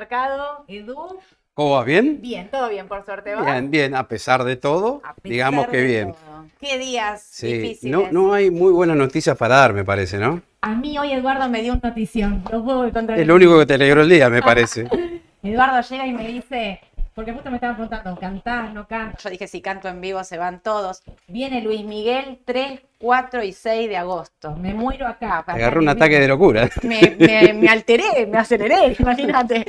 Mercado. Edu, ¿Cómo va? ¿Bien? bien, todo bien por suerte, ¿va? Bien, bien, a pesar de todo, pesar digamos que bien. todo. Qué días Sí, difíciles. no, no hay muy buenas noticias para dar, me parece, ¿no? A mí hoy Eduardo me dio una notición, lo puedo contar. Es lo único que te alegró el día, me parece. Eduardo llega y me dice, porque justo me estaban preguntando, ¿cantás, no cantas? Yo dije, si canto en vivo se van todos. Viene Luis Miguel 3, 4 y 6 de agosto. Me muero acá. Te agarró un ataque de locura. me, me, me alteré, me aceleré, imagínate.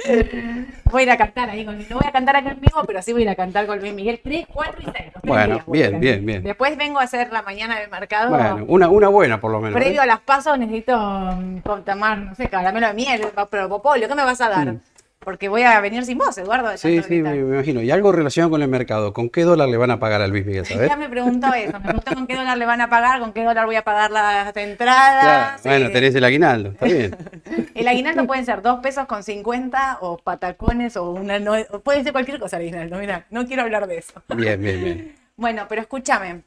Voy a ir a cantar ahí con No voy a cantar acá en vivo, pero sí voy a ir a cantar con Luis Miguel 3, 4 y 6. los tres Bueno, días voy a bien, bien, bien. Después vengo a hacer la mañana del mercado. Bueno, una, una buena por lo menos. ¿eh? Previo a las pasos necesito mm, tomar, no sé, caramelo de miel, pero Popolio, ¿qué me vas a dar? Mm. Porque voy a venir sin vos, Eduardo. de Sí, sí, me, me imagino. Y algo relacionado con el mercado. ¿Con qué dólar le van a pagar a Luis Miguel, sabes? Ya me preguntó eso, me preguntó con qué dólar le van a pagar, con qué dólar voy a pagar las entradas. Claro, sí. Bueno, tenés el aguinaldo, está bien. El aguinaldo pueden ser dos pesos con 50 o patacones o una. No, puede ser cualquier cosa el aguinaldo, mira, no quiero hablar de eso. Bien, bien, bien. Bueno, pero escúchame,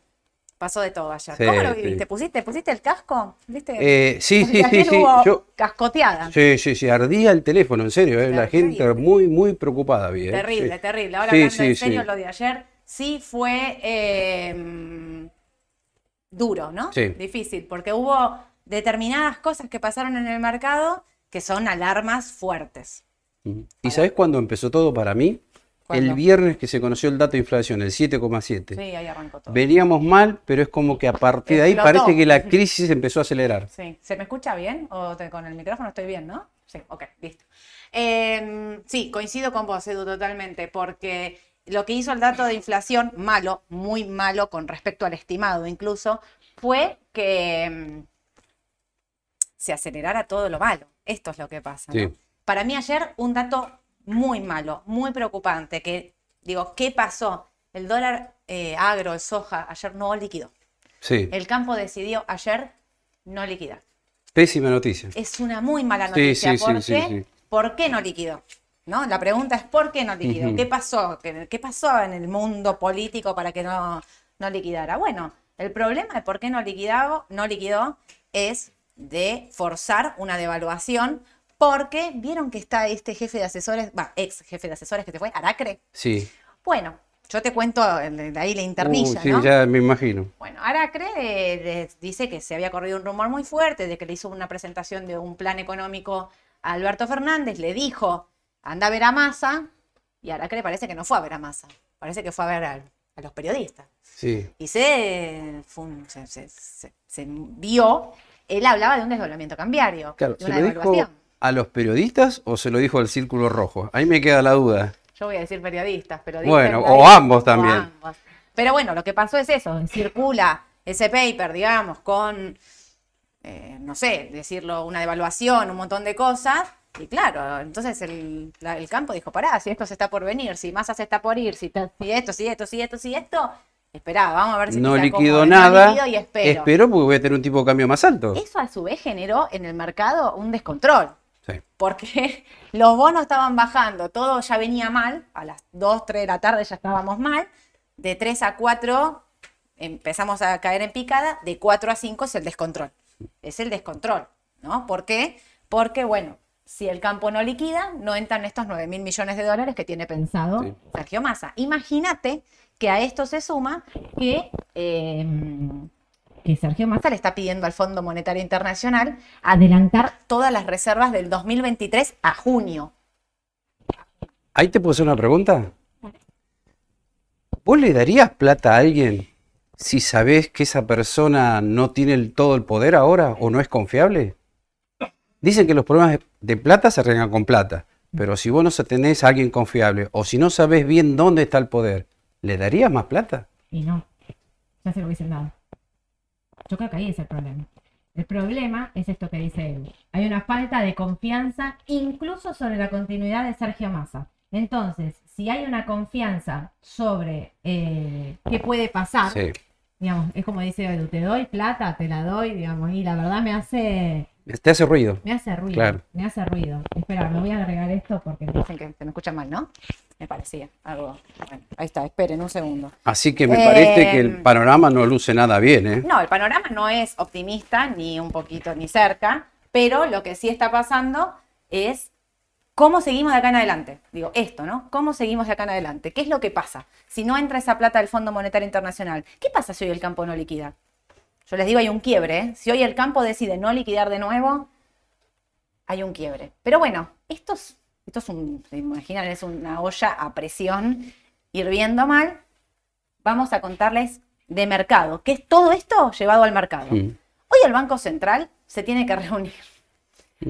pasó de todo ayer. Sí, ¿Cómo lo sí. viviste? ¿Pusiste, ¿Pusiste el casco? ¿Viste? Eh, sí, sí, sí, sí. Yo, Cascoteada. sí, sí, sí, ardía el teléfono, en serio. eh, La Terrible. gente muy, muy preocupada, bien. Terrible, sí. terrible. Ahora Sí, hablando sí, en serio, sí. lo de ayer sí fue eh, duro, ¿no? Sí. Difícil, porque hubo determinadas cosas que pasaron en el mercado que son alarmas fuertes. ¿Y sabes cuándo empezó todo para mí? ¿Cuándo? El viernes que se conoció el dato de inflación, el 7,7. Sí, ahí arrancó todo. Veníamos mal, pero es como que a partir de ahí parece que la crisis empezó a acelerar. Sí. ¿Se me escucha bien? ¿O te- con el micrófono estoy bien, no? Sí, ok, listo. Eh, sí, coincido con vos, Edu, totalmente, porque lo que hizo el dato de inflación, malo, muy malo con respecto al estimado incluso, fue que mm, se acelerara todo lo malo. Esto es lo que pasa. ¿no? Sí. Para mí ayer un dato muy malo, muy preocupante, que digo, ¿qué pasó? El dólar eh, agro, el soja, ayer no liquidó. Sí, El campo decidió ayer no liquidar. pésima noticia. Es una muy mala noticia. sí, sí, ¿Por qué? ¿Por qué no liquidó? ¿No? La pregunta es ¿por qué no liquidó? ¿Qué pasó? ¿Qué, qué pasó en el mundo político para que no, no liquidara? Bueno, el problema de por qué no liquidó, no liquidó es de forzar una devaluación porque vieron que está este jefe de asesores, va, ex jefe de asesores que se fue, Aracre. Sí. Bueno, yo te cuento ahí la internilla, Uh, sí, ¿no? ya me imagino. Bueno, Aracre eh, dice que se había corrido un rumor muy fuerte de que le hizo una presentación de un plan económico a Alberto Fernández, le dijo, anda a ver a Massa, y Aracre parece que no fue a ver a Massa, parece que fue a ver a, los periodistas. Sí. Y se, fue un- se, se- se- se vio, él hablaba de un desdoblamiento cambiario, Claro, de ¿se una dijo devaluación. A los periodistas o se lo dijo al Círculo Rojo? Ahí me queda la duda. Yo voy a decir periodistas, periodistas. Bueno, o ambos o también. ambos. Pero bueno, lo que pasó es eso, circula ese paper, digamos, con, eh, no sé, decirlo, una devaluación, un montón de cosas. Y claro, entonces el, la- el campo dijo, pará, si esto se está por venir, si Massa se está por ir, si, ta- si esto, si esto, si esto, si esto, Esperá, vamos a ver si No No nada. y espero. Espero porque voy a tener un tipo de cambio más alto. Eso a su vez generó en el mercado un descontrol. Sí. porque los bonos estaban bajando, todo ya venía mal, a las 2, 3 de la tarde ya estábamos mal, de 3 a 4 empezamos a caer en picada, de 4 a 5 es el descontrol, es el descontrol, ¿no? ¿Por qué? Porque, bueno, si el campo no liquida, no entran estos 9 mil millones de dólares que tiene pensado Sí. Sergio Massa. Imagínate que a esto se suma que... eh, que Sergio Massa le está pidiendo al Fondo Monetario Internacional adelantar todas las reservas del 2023 a junio. Ahí te puedo hacer una pregunta. ¿Vos le darías plata a alguien si sabés que esa persona no tiene el- todo el poder ahora o no es confiable? Dicen que los problemas de- de plata se arreglan con plata, pero si vos no tenés a alguien confiable o si no sabés bien dónde está el poder, ¿le darías más plata? Y no, ya se lo hubiesen dado. Yo creo que ahí es el problema. El problema es esto que dice él. Hay una falta de confianza incluso sobre la continuidad de Sergio Massa. Entonces, si hay una confianza sobre eh, qué puede pasar, Sí. digamos, es como dice Edu, te doy plata, te la doy, digamos, y la verdad me hace, Te hace ruido. me hace ruido. Claro. Me hace ruido. Espera, me voy a agregar esto porque Dicen que se me escucha mal, ¿no? Me parecía algo. Bueno, ahí está, esperen un segundo. Así que me parece que el Em. panorama no luce nada bien, ¿eh? No, el panorama no es optimista, ni un poquito ni cerca, pero lo que sí está pasando es cómo seguimos de acá en adelante. Digo, esto, ¿no? ¿Cómo seguimos de acá en adelante? ¿Qué es lo que pasa? Si no entra esa plata del Fondo Monetario Internacional, ¿qué pasa si hoy el campo no liquida? Yo les digo, hay un quiebre. ¿eh? Si hoy el campo decide no liquidar de nuevo, hay un quiebre. Pero bueno, esto es, esto es un, se imaginan, es una olla a presión hirviendo mal. Vamos a contarles de mercado, que es todo esto llevado al mercado. Mm. Hoy el Banco Central se tiene que reunir.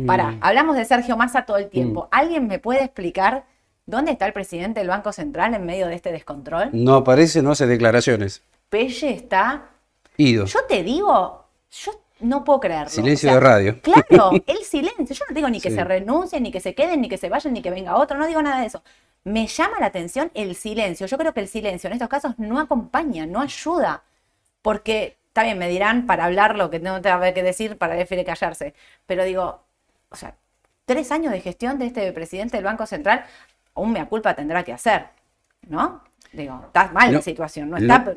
Para, hablamos de Sergio Massa todo el tiempo. ¿Alguien me puede explicar dónde está el presidente del Banco Central en medio de este descontrol? No aparece, no hace declaraciones. Pelle está. Ido. Yo te digo, yo no puedo creerlo. Silencio O sea, de radio. Claro, el silencio. Yo no digo ni que Sí. se renuncien, ni que se queden, ni que se vayan, ni que venga otro. No digo nada de eso. Me llama la atención el silencio. Yo creo que el silencio en estos casos no acompaña, no ayuda. Porque, está bien, me dirán para hablar lo que no tengo que decir, para prefiere callarse. Pero digo, o sea, tres años de gestión de este presidente del Banco Central, aún mea culpa tendrá que hacer. ¿No? Digo, está mal la No, situación. No no. está.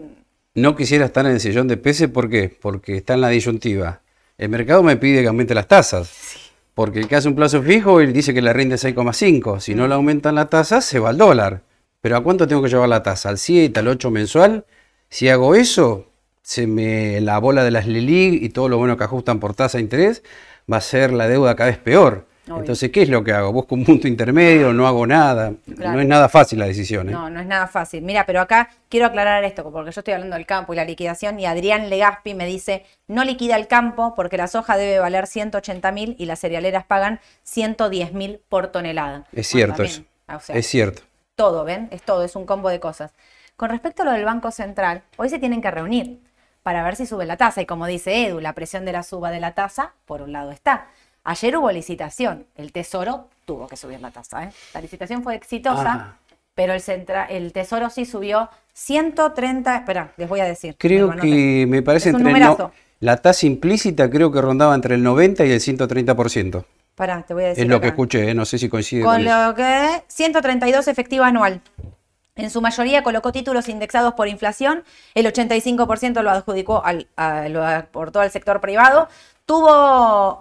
No quisiera estar en el sillón de peces, ¿por qué? Porque está en la disyuntiva. El mercado me pide que aumente las tasas. Porque el que hace un plazo fijo, él dice que le rinde 6,5. Si no le aumentan la tasa, se va al dólar. Pero ¿a cuánto tengo que llevar la tasa? ¿Al 7, al 8 mensual? Si hago eso, se me la bola de las LELIG y todo lo bueno que ajustan por tasa de interés, va a ser la deuda cada vez peor. Obvio. Entonces, ¿qué es lo que hago? Busco un punto intermedio, no hago nada. Claro. No es nada fácil la decisión. ¿eh? No, no es nada fácil. Mira, pero acá quiero aclarar esto, porque yo estoy hablando del campo y la liquidación, y Adrián Legaspi me dice, no liquida el campo porque la soja debe valer 180 mil y las cerealeras pagan 110 mil por tonelada. Es Bueno, cierto eso. también, o sea, Es cierto. todo, ¿ven? Es todo, es un combo de cosas. Con respecto a lo del Banco Central, hoy se tienen que reunir para ver si sube la tasa. Y como dice Edu, la presión de la suba de la tasa, por un lado está. Ayer hubo licitación, el Tesoro tuvo que subir la tasa. ¿eh? La licitación fue exitosa, pero el, centra- el Tesoro sí subió 130, espera, les voy a decir. Creo que me parece Es un entre el no- la tasa implícita creo que rondaba entre el 90 y el 130%. Pará, te voy a decir. Es lo que escuché, ¿eh? no sé si coincide con, Con eso. lo que 132 efectiva anual. En su mayoría colocó títulos indexados por inflación, el 85% lo adjudicó al, a- lo aportó al sector privado. Tuvo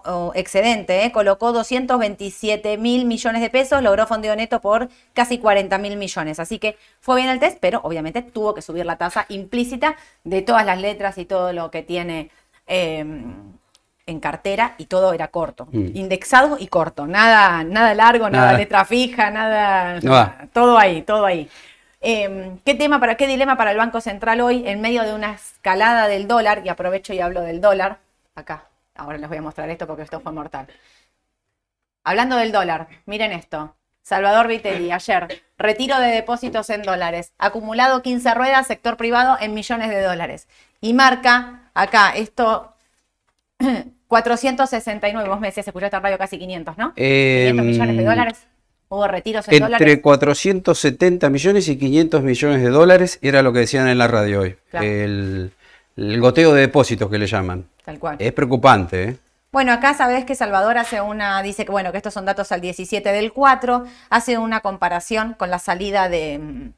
oh, excedente, ¿eh? colocó 227 mil millones de pesos, logró fondeo neto por casi 40 mil millones. Así que fue bien el test, pero obviamente tuvo que subir la tasa implícita de todas las letras y todo lo que tiene eh, en cartera y todo era corto. Mm. Indexado y corto. Nada, nada largo, nada, Nada. letra fija, nada. Todo ahí, todo ahí. Eh, ¿Qué tema para qué dilema para el Banco Central hoy en medio de una escalada del dólar? Y aprovecho y hablo del dólar. Acá, ahora les voy a mostrar esto porque esto fue mortal. Hablando del dólar, miren esto. Salvador Vitelli, ayer, retiro de depósitos en dólares, acumulado 15 ruedas, sector privado en millones de dólares. Y marca acá, esto, 469, vos me decías, escuchaste en radio casi 500, ¿no? Eh, 500 millones de dólares. Hubo retiros en dólares. Entre 470 millones y 500 millones de dólares era lo que decían en la radio hoy. Claro. El, el goteo de depósitos que le llaman. Tal cual. Es preocupante, ¿eh? Bueno, acá sabés que Salvador hace una, dice que bueno, que estos son datos al 17 del 4, hace una comparación con la salida de, mm,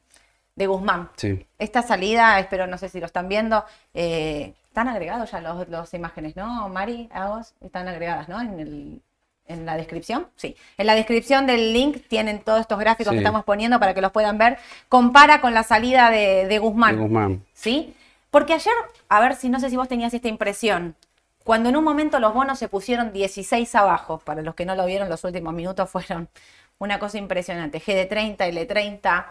de Guzmán. Sí. Esta salida, espero, no sé si lo están viendo, eh, están agregados ya los, los imágenes, ¿no? Mari, están agregadas, ¿no? En, el, en la descripción, sí. En la descripción del link tienen todos estos gráficos Sí. que estamos poniendo para que los puedan ver. Compara con la salida de, de Guzmán. De Guzmán. ¿Sí? Porque ayer, a ver si no sé si vos tenías esta impresión, cuando en un momento los bonos se pusieron 16 abajo, para los que no lo vieron, los últimos minutos fueron una cosa impresionante. GD30, L30,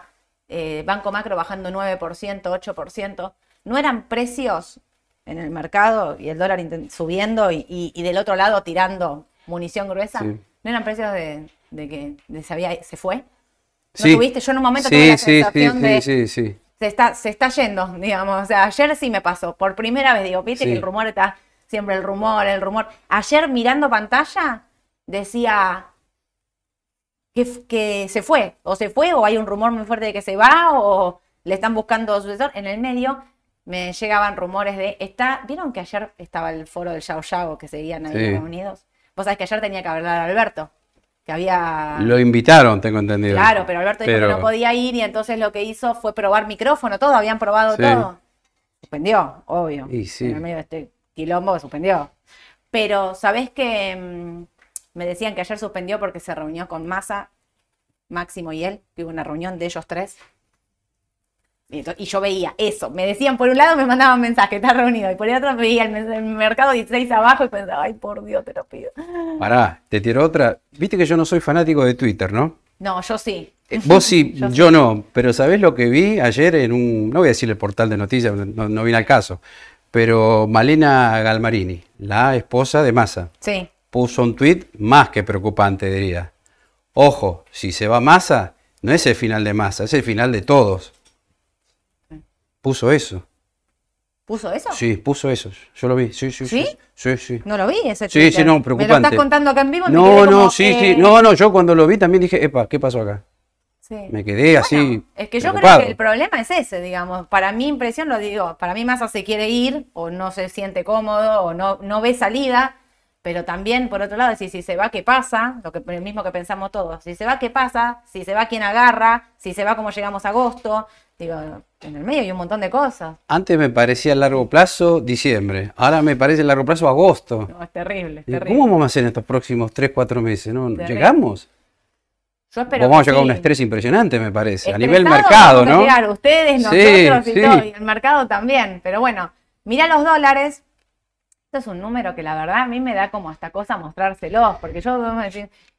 eh, Banco Macro bajando 9%, 8%. No eran precios en el mercado y el dólar subiendo y, y- y del otro lado tirando munición gruesa. Sí. No eran precios de, de que de se, había- se fue. ¿No Sí. tuviste? Yo en un momento Sí, tuve la sí, sí, sensación sí, de sí, sí. Se está, se está yendo, digamos. O sea, ayer sí me pasó. Por primera vez, digo, viste Sí. que el rumor está siempre el rumor, el rumor. Ayer mirando pantalla decía que, que se fue, o se fue, o hay un rumor muy fuerte de que se va, o le están buscando sucesor. En el medio me llegaban rumores de, está, ¿vieron que ayer estaba el foro del Yao Yao que seguían ahí Sí. reunidos? Vos sabés que ayer tenía que hablar Alberto, que había... Lo invitaron, tengo entendido. Claro, pero Alberto dijo Pero- que no podía ir y entonces lo que hizo fue probar micrófono, todo, habían probado Sí. todo. Suspendió, obvio. Y sí. En el medio de este quilombo suspendió. Pero, ¿sabés que mm, me decían que ayer suspendió porque se reunió con Massa, Máximo y él, que hubo una reunión de ellos tres? Y, yo veía eso. Me decían, por un lado me mandaban mensaje, está reunido. Y por el otro veía el, el mercado 16 abajo y pensaba, ay, por Dios, te lo pido. Pará, te tiro otra. Viste que yo no soy fanático de Twitter, ¿no? No, yo sí. Eh, Vos sí, Yo yo, no, pero ¿sabés lo que vi ayer en un, no voy a decir el portal de noticias, no, no viene al caso, pero Malena Galmarini, la esposa de Massa, Sí. puso un tuit más que preocupante, diría. Ojo, si se va Massa, no es el final de Massa, es el final de todos. Puso eso. ¿Puso eso? Sí, puso eso. Yo lo vi. Sí, sí, sí. ¿Sí? Sí, sí. No lo vi ese Sí, Twitter. sí, no, Me lo preocupante. estás contando acá en vivo me No, quedé no, como, sí, eh, sí. No, no, yo cuando lo vi también dije, epa, ¿qué pasó acá? sí. Me quedé así. Es que yo preocupado. creo que el problema es ese, digamos. Para mi impresión, lo digo, para mí Massa se quiere ir o no se siente cómodo o no, no ve salida, pero también, por otro lado, si, si se va, ¿qué pasa? Lo que el mismo que pensamos todos. Si se va, ¿qué pasa? Si se va, ¿quién agarra? Si se va, ¿cómo llegamos a agosto? Digo, en el medio hay un montón de cosas. Antes me parecía a largo plazo diciembre, ahora me parece a largo plazo agosto. No, es terrible, es terrible. ¿Cómo vamos a hacer en estos próximos 3, 4 meses? ¿No? ¿Llegamos? Yo espero Vamos a llegar a un sí. estrés impresionante, me parece, a nivel mercado, ¿no? llegar, ustedes, Sí, nosotros y sí. todo, y el mercado también. Pero bueno, mira los dólares. Esto es un número que la verdad a mí me da como hasta cosa mostrárselos, porque yo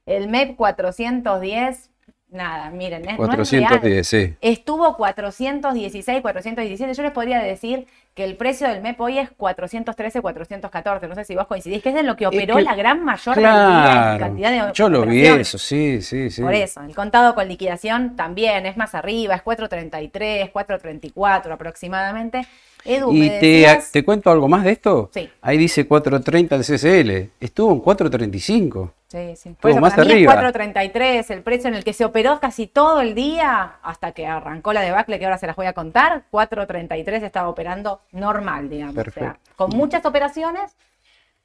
el MEP 410, nada, miren, es, no es. 410, sí. Estuvo 416, 417. Yo les podría decir que el precio del MEP hoy es 413, 414. No sé si vos coincidís, que es de lo que operó que- la gran mayor Claro, cantidad de yo lo vi eso, sí, sí, sí. Por eso, el contado con liquidación también es más arriba, es 4.33, 4.34 aproximadamente. Edu, Y te, decías- te cuento algo más de esto. Sí. Ahí dice 430 el CCL. Estuvo en 435. Sí, sí. Por eso, más para mí arriba. es 4.33, el precio en el que se operó casi todo el día hasta que arrancó la debacle, que ahora se las voy a contar. 4.33 estaba operando normal, digamos. O sea, Perfecto. con muchas operaciones,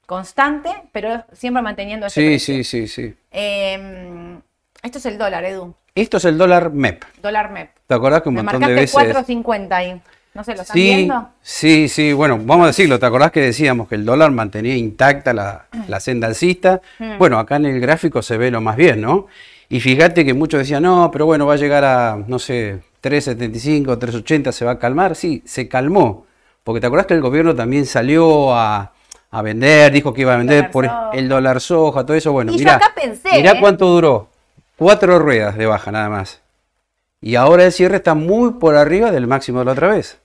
constante, pero siempre manteniendo ese Sí, precio. sí, sí, sí. Eh, esto es el dólar, Edu. Esto es el dólar MEP. Dólar MEP. ¿Te acordás que un Me montón de marcaste veces... 4.50 ahí. No sé, ¿lo están Sí, viendo? sí, sí, bueno, vamos a decirlo, ¿te acordás que decíamos que el dólar mantenía intacta la, la senda alcista? Mm. Bueno, acá en el gráfico se ve lo más bien, ¿no? Y fíjate que muchos decían, no, pero bueno, va a llegar a, no sé, 3.75, 3.80, se va a calmar. Sí, se calmó, porque te acordás que el gobierno también salió a, a vender, dijo que iba a vender Dólar por soja. el dólar soja, todo eso, bueno, Y yo mirá, acá pensé, mirá ¿eh? cuánto duró, cuatro ruedas de baja nada más. Y ahora el cierre está muy por arriba del máximo de la otra vez.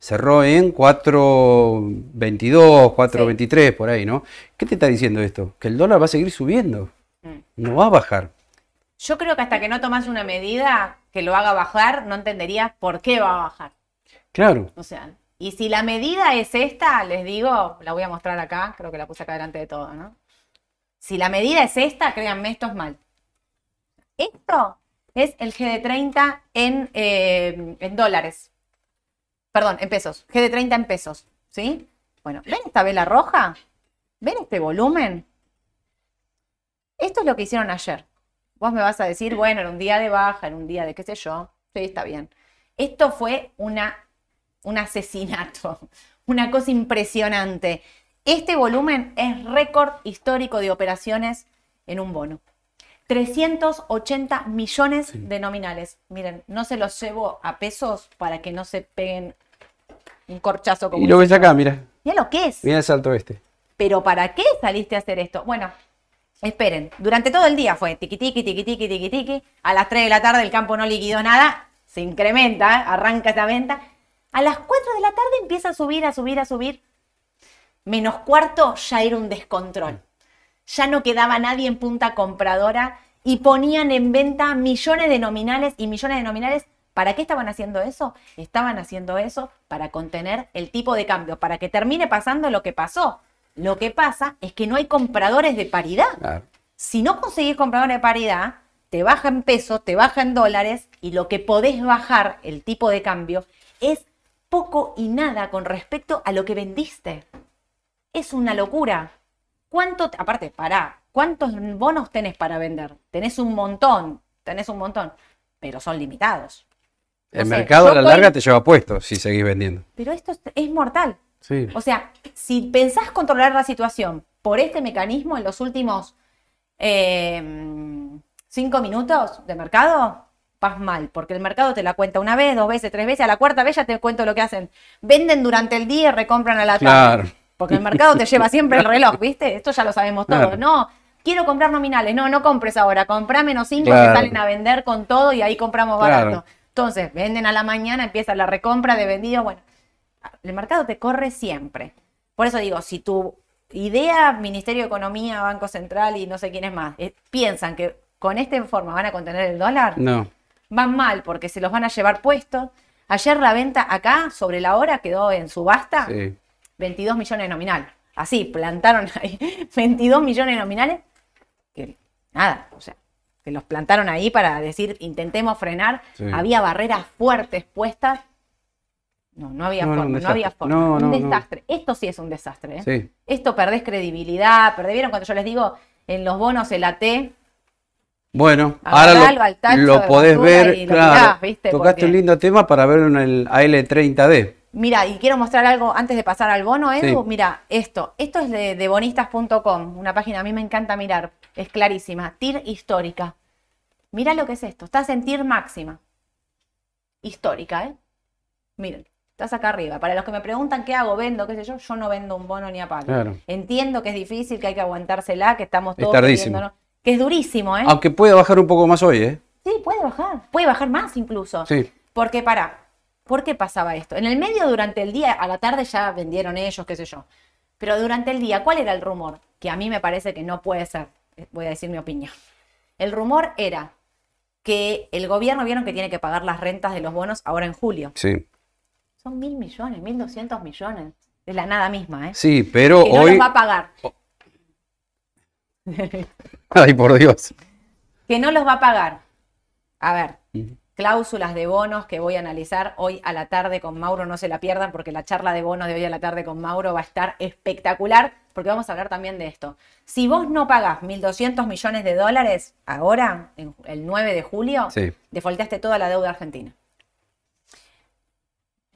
Cerró en 4.22, 4.23, por ahí, ¿no? ¿Qué te está diciendo esto? Que el dólar va a seguir subiendo. Mm. No va a bajar. Yo creo que hasta que no tomas una medida que lo haga bajar, no entenderías por qué va a bajar. Claro. O sea, y si la medida es esta, les digo, la voy a mostrar acá, creo que la puse acá delante de todo, ¿no? Si la medida es esta, créanme, esto es mal. Esto es el GD30 en, eh, en dólares. Perdón, en pesos. GD30 en pesos. ¿Sí? Bueno, ¿ven esta vela roja? ¿Ven este volumen? Esto es lo que hicieron ayer. Vos me vas a decir, bueno, era un día de baja, era un día de qué sé yo. Sí, está bien. Esto fue una, un asesinato, una cosa impresionante. Este volumen es récord histórico de operaciones en un bono. 380 millones de nominales. Miren, no se los llevo a pesos para que no se peguen un corchazo como Y lo ves acá, mira. Mira lo que es. Mira el salto este. Pero ¿para qué saliste a hacer esto? Bueno, esperen. Durante todo el día fue tiqui tiqui, tiqui tiqui, tiqui tiqui. A las 3 de la tarde el campo no liquidó nada. Se incrementa, ¿eh? arranca esta venta. A las 4 de la tarde empieza a subir, a subir, a subir. Menos cuarto ya era un descontrol. Ya no quedaba nadie en punta compradora y ponían en venta millones de nominales y millones de nominales. ¿Para qué estaban haciendo eso? Estaban haciendo eso para contener el tipo de cambio, para que termine pasando lo que pasó. Lo que pasa es que no hay compradores de paridad. Claro. Si no conseguís compradores de paridad, te baja en pesos, te baja en dólares y lo que podés bajar, el tipo de cambio, es poco y nada con respecto a lo que vendiste. Es una locura. ¿Cuánto, aparte, pará, cuántos bonos tenés para vender? Tenés un montón, tenés un montón, pero son limitados. El sé, mercado a la larga te lleva puesto si seguís vendiendo. Pero esto es, es mortal. Sí. O sea, si pensás controlar la situación por este mecanismo en los últimos eh, cinco minutos de mercado, vas mal, porque el mercado te la cuenta una vez, dos veces, tres veces, a la cuarta vez ya te cuento lo que hacen. Venden durante el día y recompran a la tarde. Claro. Porque el mercado te lleva siempre el reloj, ¿viste? Esto ya lo sabemos todos. Claro. No, quiero comprar nominales. No, no compres ahora. Comprá menos cinco Claro. que salen a vender con todo y ahí compramos barato. Claro. Entonces, venden a la mañana, empieza la recompra de vendido. Bueno, el mercado te corre siempre. Por eso digo, si tu idea, Ministerio de Economía, Banco Central y no sé quién es más, eh, piensan que con esta forma van a contener el dólar, No. van mal porque se los van a llevar puestos. Ayer la venta acá, sobre la hora, quedó en subasta. Sí. 22 millones nominal. Así, plantaron ahí 22 millones nominales. Que nada, o sea, que los plantaron ahí para decir, intentemos frenar. Sí. Había barreras fuertes puestas. No, no había No, no, forma, no, desastre. había forma. No, un no, no. desastre. Esto sí es un desastre. ¿eh? Sí. Esto perdés credibilidad, perdés, ¿vieron cuando yo les digo en los bonos el AT? Bueno, Agarralo ahora lo, lo podés ver, y lo claro. mirás, ¿viste? Tocaste un lindo tema para verlo en el AL30D. Mira, y quiero mostrar algo antes de pasar al bono, Edu. Sí. Mira, esto. Esto es de, de bonistas.com, una página a mí me encanta mirar. Es clarísima. TIR histórica. Mira lo que es esto. Estás en TIR máxima. Histórica, ¿eh? Miren, estás acá arriba. Para los que me preguntan qué hago, vendo, qué sé yo, yo no vendo un bono ni a palo. Claro. Entiendo que es difícil, que hay que aguantársela, que estamos Es todos tardísimo. pidiéndonos- Que es durísimo, ¿eh? Aunque puede bajar un poco más hoy, ¿eh? Sí, puede bajar. Puede bajar más incluso. Sí. Porque para, ¿por qué pasaba esto? En el medio, durante el día, a la tarde ya vendieron ellos, qué sé yo. Pero durante el día, ¿cuál era el rumor? Que a mí me parece que no puede ser. Eh, Voy a decir mi opinión. El rumor era que el gobierno vieron que tiene que pagar las rentas de los bonos ahora en julio. Sí. Son mil millones, mil doscientos millones. Es la nada misma, ¿eh? Sí, pero que no hoy. los va a pagar. Ay, por Dios. que no los va a pagar. A ver. Cláusulas de bonos que voy a analizar hoy a la tarde con Mauro, no se la pierdan porque la charla de bonos de hoy a la tarde con Mauro va a estar espectacular porque vamos a hablar también de esto. Si vos no pagás 1.200 millones de dólares ahora, en el 9 de julio, Sí. defolteaste toda la deuda argentina.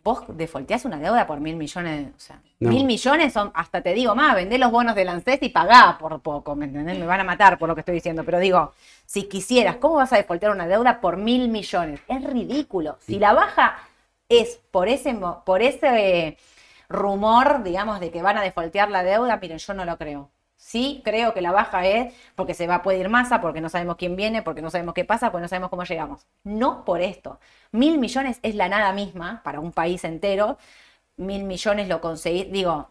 Vos defolteás una deuda por mil millones, o sea, No. mil millones son, hasta te digo más, vendé los bonos del ANSES y pagá por poco, ¿me entendés? Me van a matar por lo que estoy diciendo, pero digo, si quisieras, ¿cómo vas a defoltear una deuda por mil millones? Es ridículo. Si la baja es por ese, por ese rumor, digamos, de que van a defoltear la deuda, miren, yo no lo creo. Sí, creo que la baja es porque se va a poder ir masa, porque no sabemos quién viene, porque no sabemos qué pasa, porque no sabemos cómo llegamos. No por esto. Mil millones es la nada misma para un país entero. Mil millones lo conseguís, digo,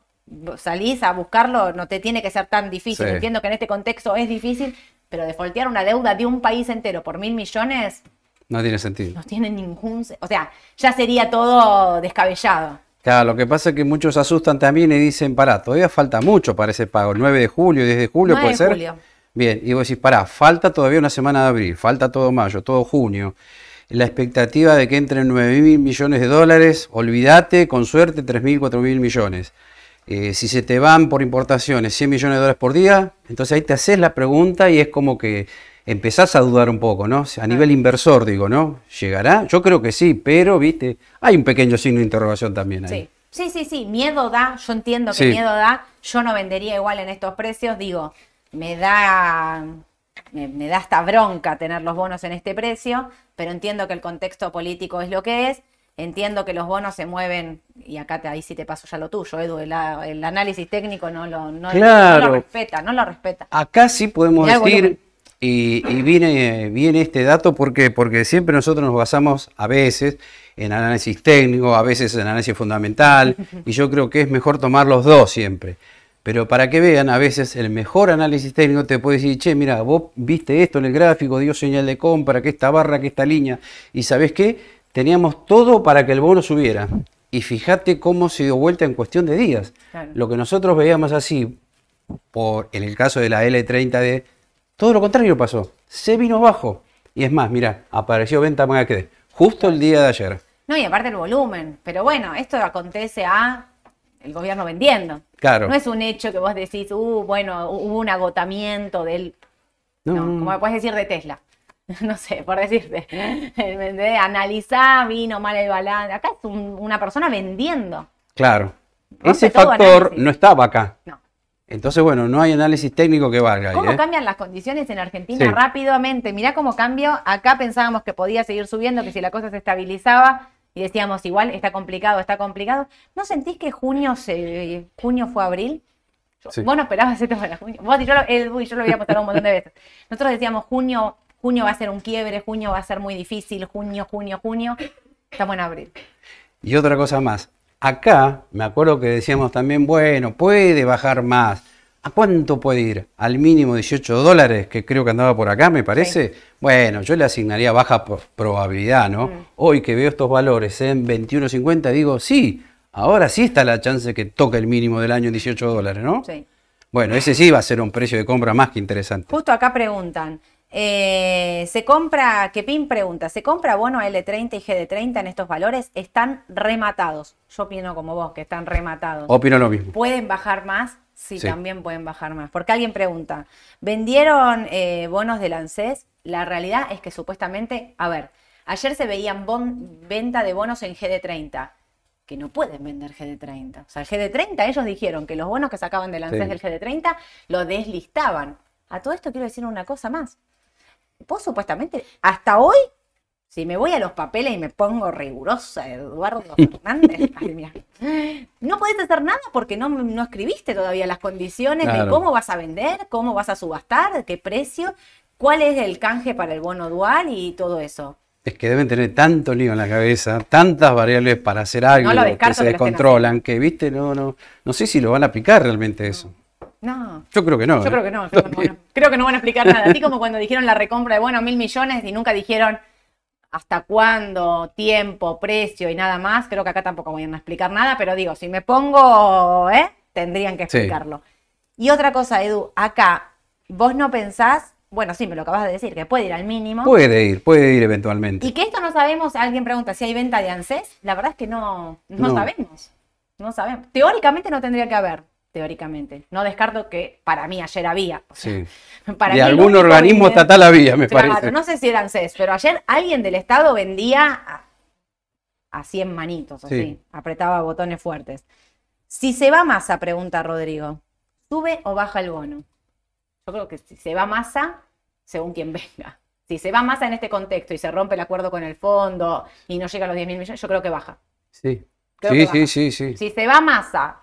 salís a buscarlo, no te tiene que ser tan difícil. Sí. Entiendo que en este contexto es difícil, pero defoltear una deuda de un país entero por mil millones No tiene sentido. no tiene ningún... O sea, ya sería todo descabellado. Claro, lo que pasa es que muchos se asustan también y dicen, pará, todavía falta mucho para ese pago. 9 de julio, 10 de julio, 9 puede de ser. julio. Bien, y vos decís, pará, falta todavía una semana de abril, falta todo mayo, todo junio. La expectativa de que entren 9 mil millones de dólares, olvídate, con suerte 3 mil, 4 mil millones. Eh, si se te van por importaciones 100 millones de dólares por día, entonces ahí te haces la pregunta y es como que empezás a dudar un poco, ¿no? A nivel inversor, digo, ¿no? ¿Llegará? Yo creo que sí, pero, viste, hay un pequeño signo de interrogación también ahí. Sí. Sí, sí, sí, miedo da, yo entiendo que Sí. miedo da, yo no vendería igual en estos precios, digo, me da, me, me da hasta bronca tener los bonos en este precio, pero entiendo que el contexto político es lo que es, entiendo que los bonos se mueven, y acá te, ahí sí te paso ya lo tuyo, Edu, el, el análisis técnico no lo, no, Claro. no lo respeta, no lo respeta. Acá sí podemos decir, y, y viene, viene este dato porque, porque siempre nosotros nos basamos a veces en análisis técnico, a veces en análisis fundamental, y yo creo que es mejor tomar los dos siempre. Pero para que vean, a veces el mejor análisis técnico te puede decir, che, mira, vos viste esto en el gráfico, dio señal de compra, que esta barra, que esta línea, y ¿sabés qué? Teníamos todo para que el bono subiera. Y fíjate cómo se dio vuelta en cuestión de días. Claro. Lo que nosotros veíamos así, por, en el caso de la L30D, todo lo contrario pasó. Se vino bajo. Y es más, mira, apareció venta manga que justo el día de ayer. No, y aparte el volumen, pero bueno, esto acontece a el gobierno vendiendo. Claro. No es un hecho que vos decís, uh, bueno, hubo un agotamiento del No, No, no, como puedes decir de Tesla. No sé, por decirte. Analizá, vino mal el balance. Acá es un- una persona vendiendo. Claro. Ese factor análisis. no estaba acá. No. Entonces, bueno, no hay análisis técnico que valga ahí. ¿Cómo ¿eh? cambian las condiciones en Argentina Sí. rápidamente? Mirá cómo cambió. Acá pensábamos que podía seguir subiendo, que si la cosa se estabilizaba y decíamos igual, está complicado, está complicado. ¿No sentís que junio se junio fue abril? Sí. Vos no esperabas esto para junio. Vos y yo, lo, y yo lo habíamos hablado un montón de veces. Nosotros decíamos junio, junio va a ser un quiebre, junio va a ser muy difícil, junio, junio, junio. Estamos en abril. Y otra cosa más. Acá me acuerdo que decíamos también, bueno, puede bajar más. ¿A cuánto puede ir? Al mínimo 18 dólares, que creo que andaba por acá, me parece. Bueno, yo le asignaría baja probabilidad, ¿no? Mm. Hoy que veo estos valores en 21.50, digo, sí, ahora sí está la chance que toque el mínimo del año en 18 dólares, ¿no? Sí. Bueno, ese sí va a ser un precio de compra más que interesante. Justo acá preguntan. Eh, se compra, que PIN pregunta, ¿se compra bono L30 y GD30 en estos valores? Están rematados. Yo opino como vos, que están rematados. Opino lo mismo. ¿Pueden bajar más? Sí, Sí. también pueden bajar más. Porque alguien pregunta, ¿vendieron eh, bonos del ANSES? La realidad es que supuestamente, a ver, ayer se veían bon- venta de bonos en GD30, que no pueden vender GD30. O sea, el GD30, ellos dijeron que los bonos que sacaban del ANSES Sí. del GD30 lo deslistaban. A todo esto quiero decir una cosa más. Vos supuestamente, hasta hoy, si me voy a los papeles y me pongo rigurosa, Eduardo Fernández, ay, mira, no podés hacer nada porque no, no escribiste todavía las condiciones de cómo vas a vender, cómo vas a subastar, qué precio, cuál es el canje para el bono dual y todo eso. Es que deben tener tanto lío en la cabeza, tantas variables para hacer algo No que se que descontrolan, que, viste, no, no, no sé si lo van a aplicar realmente eso. No, Yo creo que no. yo ¿eh? creo que no, creo que no, van a- creo que no van a explicar nada. Así como cuando dijeron la recompra de, bueno, mil millones y nunca dijeron hasta cuándo, tiempo, precio y nada más, creo que acá tampoco van a explicar nada, pero digo, si me pongo, ¿eh? Tendrían que Sí. explicarlo. Y otra cosa, Edu, acá, vos no pensás, bueno, sí, me lo acabas de decir, que puede ir al mínimo. Puede ir, puede ir eventualmente. Y que esto no sabemos, alguien pregunta si hay venta de ANSES, la verdad es que no, no, No. sabemos. No sabemos. Teóricamente no tendría que haber, teóricamente. No descarto que para mí ayer había. o sea, Sí. para De mí algún organismo evidente- estatal había, me Claro, parece. no sé si era ANSES, pero ayer alguien del Estado vendía a, a 100 manitos, así, Sí. apretaba botones fuertes. Si se va masa, pregunta Rodrigo, ¿sube o baja el bono? Yo creo que si se va masa, según quien venga. Si se va masa en este contexto y se rompe el acuerdo con el fondo y no llega a los 10 mil millones, yo creo que baja. Sí, Creo sí, que sí, sí, sí. Si se va masa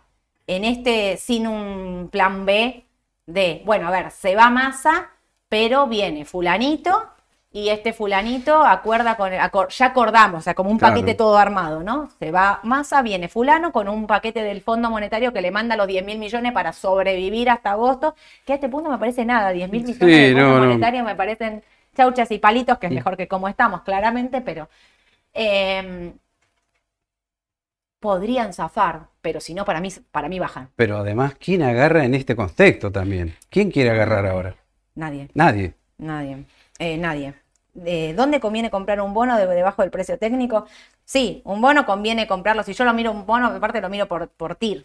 en este sin un plan B de, bueno, a ver, se va masa, pero viene fulanito y este fulanito acuerda con, el- acor- ya acordamos, o sea, como un Claro. paquete todo armado, ¿no? Se va masa, viene fulano con un paquete del Fondo Monetario que le manda los 10 mil millones para sobrevivir hasta agosto, que a este punto me parece nada, 10 mil millones Sí, del Fondo no, no. Monetario me parecen chauchas y palitos, que es mejor que como estamos, claramente, pero... em, podrían zafar, pero si no, para mí, para mí bajan. Pero además, ¿quién agarra en este contexto también? ¿Quién quiere agarrar ahora? Nadie, Nadie. nadie, eh, nadie. Eh, ¿Dónde conviene comprar un bono de- debajo del precio técnico? Sí, un bono conviene comprarlo. Si yo lo miro un bono, aparte lo miro por, por TIR.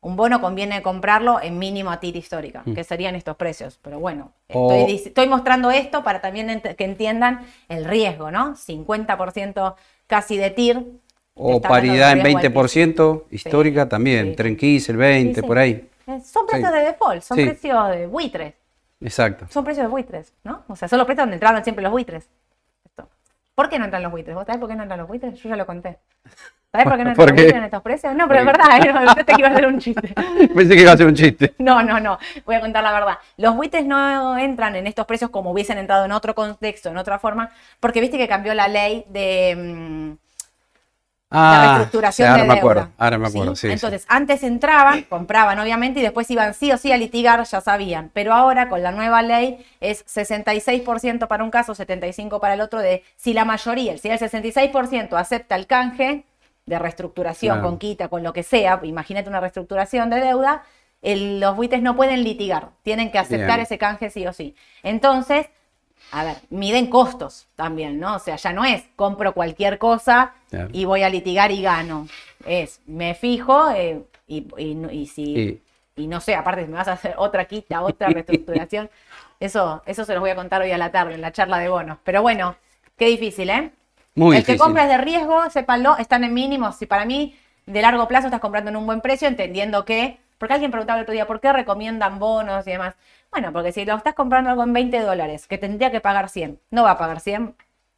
Un bono conviene comprarlo en mínimo a TIR histórica, que serían estos precios. Pero bueno, O- estoy, estoy mostrando esto para también ent- que entiendan el riesgo, ¿no? 50% casi de TIR. O paridad en riesgo altísimo. 20% histórica Sí, también, sí. tren 15, el 20, Sí, por ahí. Eh, Son precios de default, son precios de buitres. Exacto. Son precios de buitres, ¿no? O sea, son los precios donde entraron siempre los buitres. Esto. ¿Por qué no entran los buitres? ¿Vos sabés por qué no entran los buitres? Yo ya lo conté. ¿Sabés por qué no entran en estos precios? No, pero es verdad, pensé que iba a ser un chiste. Pensé que iba a ser un chiste. No, no, no. Voy a contar la verdad. Los buitres no entran en estos precios como hubiesen entrado en otro contexto, en otra forma, porque viste que cambió la ley de. Mm, la Ah, reestructuración ahora de me deuda. acuerdo, ahora me acuerdo, sí. sí. Entonces, antes entraban, compraban obviamente y después iban sí o sí a litigar, ya sabían. Pero ahora con la nueva ley es 66% para un caso, 75% para el otro, de si la mayoría, si el 66% acepta el canje de reestructuración Claro. con quita, con lo que sea, imagínate una reestructuración de deuda, el- los buitres no pueden litigar, tienen que aceptar Bien. ese canje sí o sí. Entonces, a ver, miden costos también, ¿no? O sea, ya no es compro cualquier cosa Claro. y voy a litigar y gano. Es, me fijo eh, y, y no- y si, Y- y no sé, aparte si me vas a hacer otra quita, otra reestructuración, eso, eso se los voy a contar hoy a la tarde en la charla de bonos. Pero bueno, qué difícil, ¿eh? Muy el que difícil. compra es de riesgo, sépanlo, están en mínimos. Si para mí, de largo plazo, estás comprando en un buen precio, entendiendo que. Porque alguien preguntaba el otro día, ¿por qué recomiendan bonos y demás? Bueno, porque si lo estás comprando algo en 20 dólares, que tendría que pagar 100, no va a pagar 100,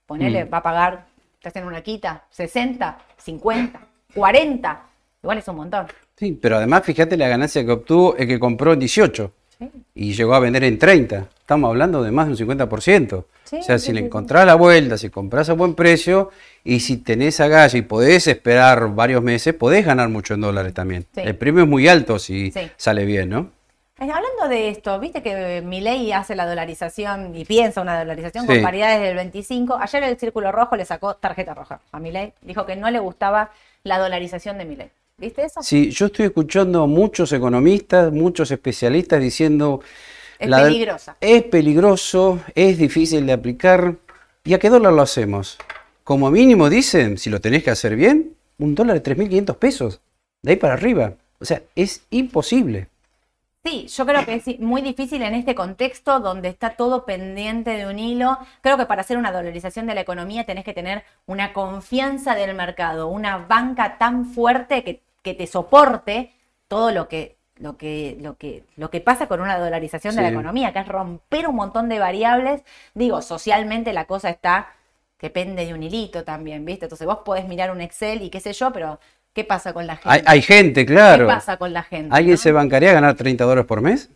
ponele, Mm. va a pagar, estás en una quita, 60, 50, 40, igual es un montón. Sí, pero además fíjate la ganancia que obtuvo el que compró en 18 Sí. y llegó a vender en 30. Estamos hablando de más de un 50%. Sí, o sea, sí, si le encontrás la vuelta, si compras a buen precio y si tenés agallas y podés esperar varios meses, podés ganar mucho en dólares también. El premio es muy alto si sale bien, ¿no? Eh, Hablando de esto, viste que Milei hace la dolarización y piensa una dolarización Sí. con paridades del 25. Ayer el Círculo Rojo le sacó tarjeta roja a Milei. Dijo que no le gustaba la dolarización de Milei. ¿Viste eso? Sí, yo estoy escuchando muchos economistas, muchos especialistas diciendo... Es la- peligrosa. Es peligroso, es difícil de aplicar. ¿Y a qué dólar lo hacemos? Como mínimo dicen, si lo tenés que hacer bien, un dólar de 3.500 pesos. De ahí para arriba. O sea, es imposible. Sí, yo creo que es muy difícil en este contexto donde está todo pendiente de un hilo. Creo que para hacer una dolarización de la economía tenés que tener una confianza del mercado, una banca tan fuerte que, que te soporte todo lo que, lo, que, lo, que, lo que pasa con una dolarización de la economía, que es romper un montón de variables. Digo, socialmente la cosa está que pende de un hilito también, ¿viste? Entonces vos podés mirar un Excel y qué sé yo, pero ¿qué pasa con la gente? Hay, hay gente, ¿Qué claro. pasa con la gente? ¿Alguien no? se bancaría a ganar 30 dólares por mes?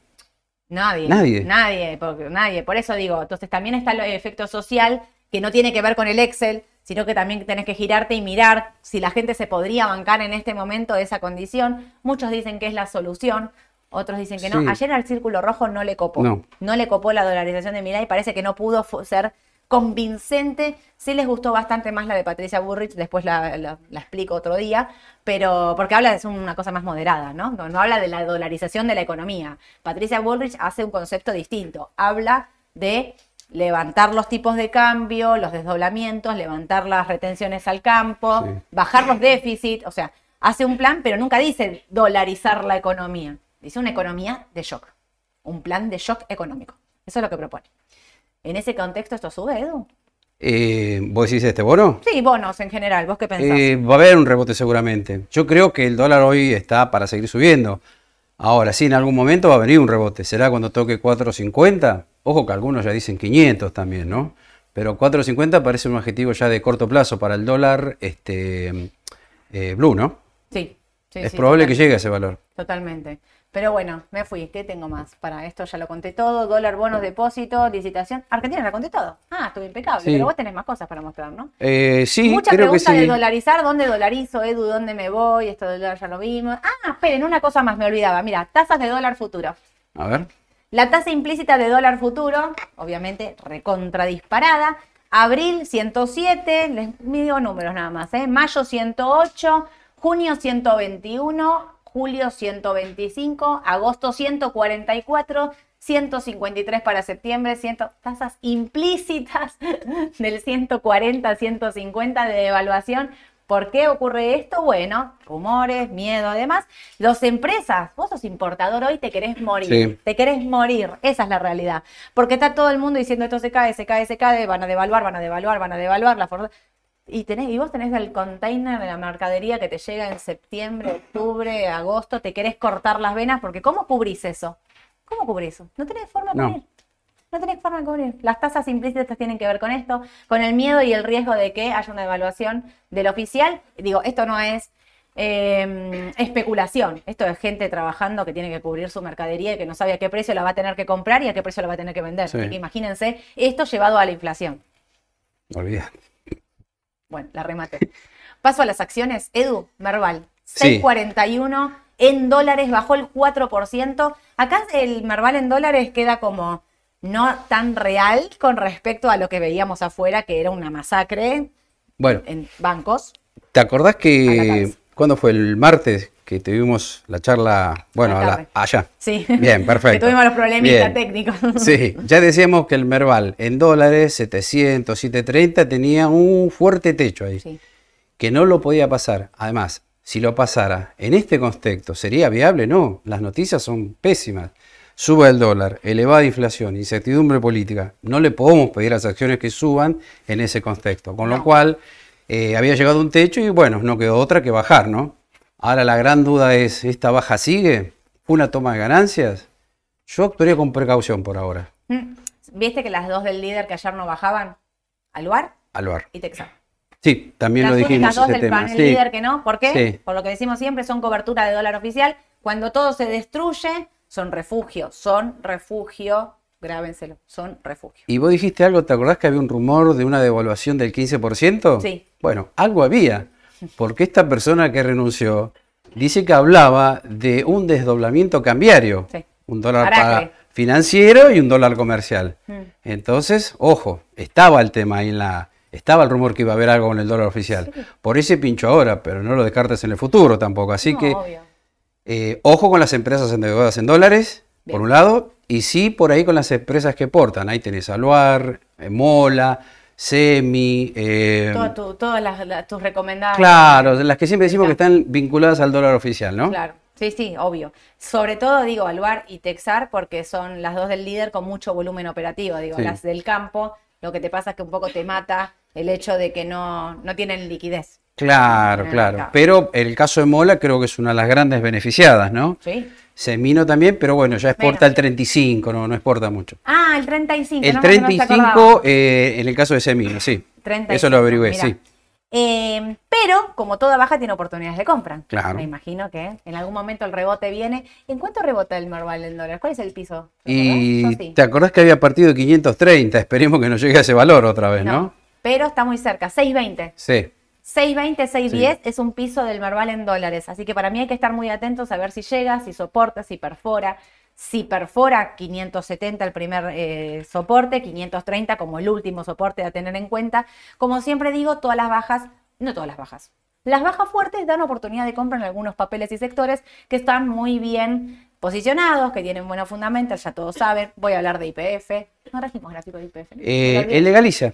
Nadie. Nadie. Nadie, porque, nadie. Por eso digo, entonces también está el efecto social que no tiene que ver con el Excel, sino que también tenés que girarte y mirar si la gente se podría bancar en este momento de esa condición. Muchos dicen que es la solución, otros dicen que Sí. no. Ayer al Círculo Rojo no le copó. No. le copó la dolarización de Milei, parece que no pudo ser convincente. Sí les gustó bastante más la de Patricia Burrich, después la, la- la explico otro día, pero porque habla de una cosa más moderada, ¿no? ¿no? no habla de la dolarización de la economía. Patricia Bullrich hace un concepto distinto. Habla de levantar los tipos de cambio, los desdoblamientos, levantar las retenciones al campo, Sí. bajar los déficits, o sea, hace un plan, pero nunca dice dolarizar la economía. Dice una economía de shock, un plan de shock económico. Eso es lo que propone. En ese contexto, ¿esto sube, Edu? Eh, ¿Vos decís este bono? Sí, bonos en general. ¿Vos qué pensás? Eh, va a haber un rebote seguramente. Yo creo que el dólar hoy está para seguir subiendo. Ahora, sí, en algún momento va a venir un rebote. ¿Será cuando toque 4.50? Ojo que algunos ya dicen 500 también, ¿no? Pero 4.50 parece un objetivo ya de corto plazo para el dólar este, eh, blue, ¿no? sí, sí, es sí, probable total- que llegue a ese valor. Totalmente. Pero bueno, me fui. ¿Qué tengo más? Para esto ya lo conté todo. Dólar, bonos, depósito, licitación. Argentina la conté todo. Ah, estuve impecable. Sí. Pero vos tenés más cosas para mostrar, ¿no? Eh, sí, Mucha creo que de dolarizar. ¿Dónde dolarizo, Edu? ¿Dónde me voy? Esto de dólar ya lo vimos. Ah, esperen, una cosa más me olvidaba. Mira, tasas de dólar futuro. A ver. La tasa implícita de dólar futuro, obviamente recontra disparada. Abril 107, les digo números nada más, ¿eh? Mayo 108, junio 121, julio 125, agosto 144, 153 para septiembre, 100, tasas implícitas del 140, 150 de devaluación. ¿Por qué ocurre esto? Bueno, rumores, miedo, además. Las empresas, vos sos importador hoy, te querés morir. Sí. Te querés morir. Esa es la realidad. Porque está todo el mundo diciendo esto se cae, se cae, se cae, van a devaluar, van a devaluar, van a devaluar. La y, tenés, y vos tenés el container de la mercadería que te llega en septiembre, octubre, agosto, te querés cortar las venas, porque ¿cómo cubrís eso? ¿Cómo cubrís eso? No tenés forma de No. cubrir. No tenés forma de cubrir. Las tasas implícitas tienen que ver con esto, con el miedo y el riesgo de que haya una devaluación del oficial. Digo, esto no es eh, especulación. Esto es gente trabajando que tiene que cubrir su mercadería y que no sabe a qué precio la va a tener que comprar y a qué precio la va a tener que vender. Sí. Así que imagínense esto llevado a la inflación. Olvídate. Bueno, la rematé. Paso a las acciones. Edu, Merval, Sí. 6.41 en dólares, bajó el 4%. Acá el Merval en dólares queda como no tan real con respecto a lo que veíamos afuera, que era una masacre Bueno, en bancos. ¿te acordás que cuándo fue el martes que tuvimos la charla? Bueno, la la- allá. Sí. Bien, perfecto. que tuvimos los problemitas técnicos. Sí, ya decíamos que el Merval en dólares, 700, 730, tenía un fuerte techo ahí, Sí. que no lo podía pasar. Además, si lo pasara en este contexto, ¿sería viable? No, las noticias son pésimas. Sube el dólar, elevada inflación, incertidumbre política. No le podemos pedir a las acciones que suban en ese contexto. Con lo No. cual, eh, había llegado un techo y bueno, no quedó otra que bajar, ¿no? Ahora la gran duda es, ¿esta baja sigue? ¿Fue una toma de ganancias? Yo actuaría con precaución por ahora. Mm. ¿Viste que las dos del líder que ayer no bajaban? Aluar Aluar. y Texas. Sí, también Las lo dijimos dos ese del tema. panel Sí, líder que no. ¿Por qué? Sí. Por lo que decimos siempre, son cobertura de dólar oficial. Cuando todo se destruye, son refugio. Son refugio. Grábenselo. Son refugio. Y vos dijiste algo, ¿te acordás que había un rumor de una devaluación del 15%? Sí. Bueno, algo había, porque esta persona que renunció dice que hablaba de un desdoblamiento cambiario. Sí. Un dólar para financiero y un dólar comercial. Mm. Entonces, ojo, estaba el tema ahí en la... Estaba el rumor que iba a haber algo con el dólar oficial. Por ese pincho ahora, pero no lo descartes en el futuro tampoco. Así No, que. Eh, ojo con las empresas endeudadas en dólares, Bien. por un lado, y sí por ahí con las empresas que portan. Ahí tenés Aluar, eh, Mola, Semi, eh, tu- todas las, las- tus recomendadas. claro, las que siempre decimos que están vinculadas al dólar oficial, ¿no? Claro. Sí, sí, obvio. Sobre todo digo Aluar y Texar porque son las dos del líder con mucho volumen operativo. Digo, Sí. las del campo, lo que te pasa es que un poco te mata el hecho de que no, no tienen liquidez. Claro, claro. claro. Pero el caso de Mola creo que es una de las grandes beneficiadas, ¿no? ¿Sí? Semino también, pero bueno, ya exporta Menos. el 35, no, no exporta mucho. Ah, el 35. El no, no, no se 35 acordaba. eh, en el caso de Semino, sí. 35, Eso lo averigüé, mirá. sí. Eh, pero, como toda baja, tiene oportunidades de compra. Claro. Me imagino que en algún momento el rebote viene. ¿En cuánto rebota el Merval en dólares? ¿Cuál es el piso? ¿Te Y sí. te acordás que había partido de 530, esperemos que no llegue a ese valor otra vez, ¿no? No, pero está muy cerca, 620. Sí. 620, 610 es un piso del Merval en dólares. Así que para mí hay que estar muy atentos a ver si llega, si soporta, si perfora. Si perfora 570 el primer eh, soporte, 530 como el último soporte a tener en cuenta. Como siempre digo, todas las bajas, no todas las bajas. Las bajas fuertes dan oportunidad de compra en algunos papeles y sectores que están muy bien posicionados, que tienen buenos fundamentos, ya todos saben. Voy a hablar de IPF. No trajimos gráfico de IPF. Eh, el de Galicia.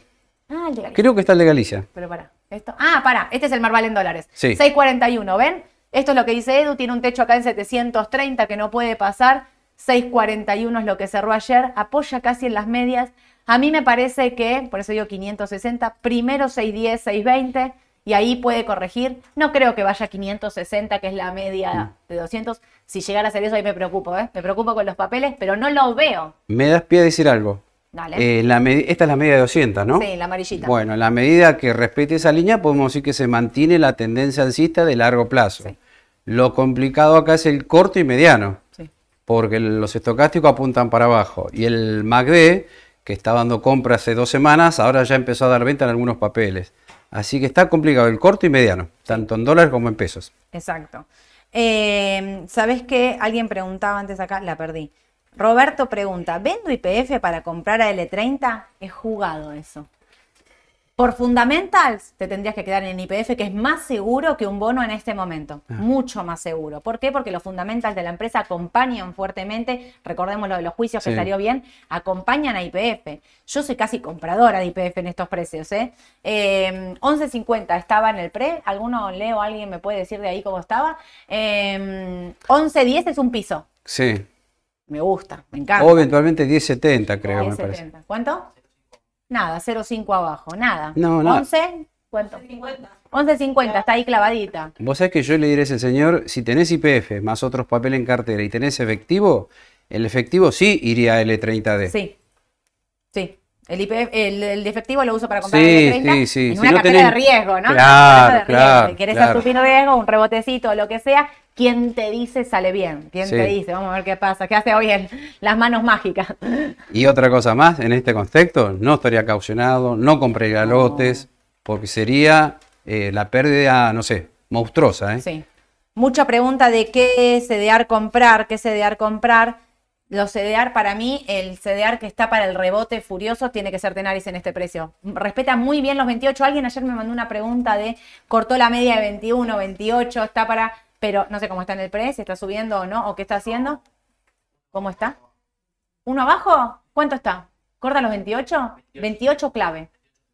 Ah, el de Galicia. Creo que está el de Galicia. Pero para, esto. Ah, para, este es el Marval en dólares. Sí. 641, ¿ven? Esto es lo que dice Edu, tiene un techo acá en 730 que no puede pasar. 641 es lo que cerró ayer, apoya casi en las medias. A mí me parece que, por eso digo 560, primero 610, 620 y ahí puede corregir. No creo que vaya a 560, que es la media de 200. Si llegara a ser eso, ahí me preocupo, ¿eh? Me preocupo con los papeles, pero no lo veo. Me das pie a decir algo. Dale. Eh, la esta es la media de 200, ¿no? Sí, la amarillita. Bueno, en la medida que respete esa línea, podemos decir que se mantiene la tendencia alcista de largo plazo. Sí. Lo complicado acá es el corto y mediano, Sí. porque los estocásticos apuntan para abajo. Y el MACD, que está dando compra hace dos semanas, ahora ya empezó a dar venta en algunos papeles. Así que está complicado el corto y mediano, tanto en dólares como en pesos. Exacto. Eh, ¿Sabes qué? Alguien preguntaba antes acá, la perdí. Roberto pregunta, ¿vendo IPF para comprar a L30? Es jugado eso. Por fundamentals, te tendrías que quedar en IPF, que es más seguro que un bono en este momento. Ah. Mucho más seguro. ¿Por qué? Porque los fundamentals de la empresa acompañan fuertemente, recordemos lo de los juicios que salió bien, acompañan a IPF. Yo soy casi compradora de IPF en estos precios. ¿eh? Eh, 11.50 estaba en el pre. ¿Alguno, Leo, alguien me puede decir de ahí cómo estaba? Eh, 11.10 es un piso. Sí. Me gusta, me encanta. O eventualmente 10.70, creo, me 10.70. parece. ¿Cuánto? Nada, 0.5 abajo, nada. No, no. 11, ¿cuánto? 11.50, está ahí clavadita. Vos sabés que yo le diré a ese señor, si tenés IPF más otros papeles en cartera y tenés efectivo, el efectivo sí iría a L30D. Sí, sí. El, IPF, el, efectivo lo uso para comprar Sí, el de 30 sí, sí. en Si una no cartera tenés- de riesgo, ¿no? Claro, Una de claro, riesgo. Querés claro. asumir riesgo, un rebotecito, lo que sea. ¿Quién te dice sale bien? ¿Quién Sí. te dice? Vamos a ver qué pasa. ¿Qué hace hoy las manos mágicas? Y otra cosa más, en este contexto, no estaría caucionado, no compraría No. lotes, porque sería eh, la pérdida, no sé, monstruosa. ¿eh? Sí. Mucha pregunta de qué CDR comprar, qué CDR comprar. Los CDR, para mí, el CDR que está para el rebote furioso tiene que ser Tenaris en este precio. Respeta muy bien los 28. Alguien ayer me mandó una pregunta de cortó la media de 21, 28, está para. Pero no sé cómo está en el precio, si está subiendo o no, o qué está haciendo. ¿Cómo está? ¿Uno abajo? ¿Cuánto está? ¿Corta los 28? 28 clave.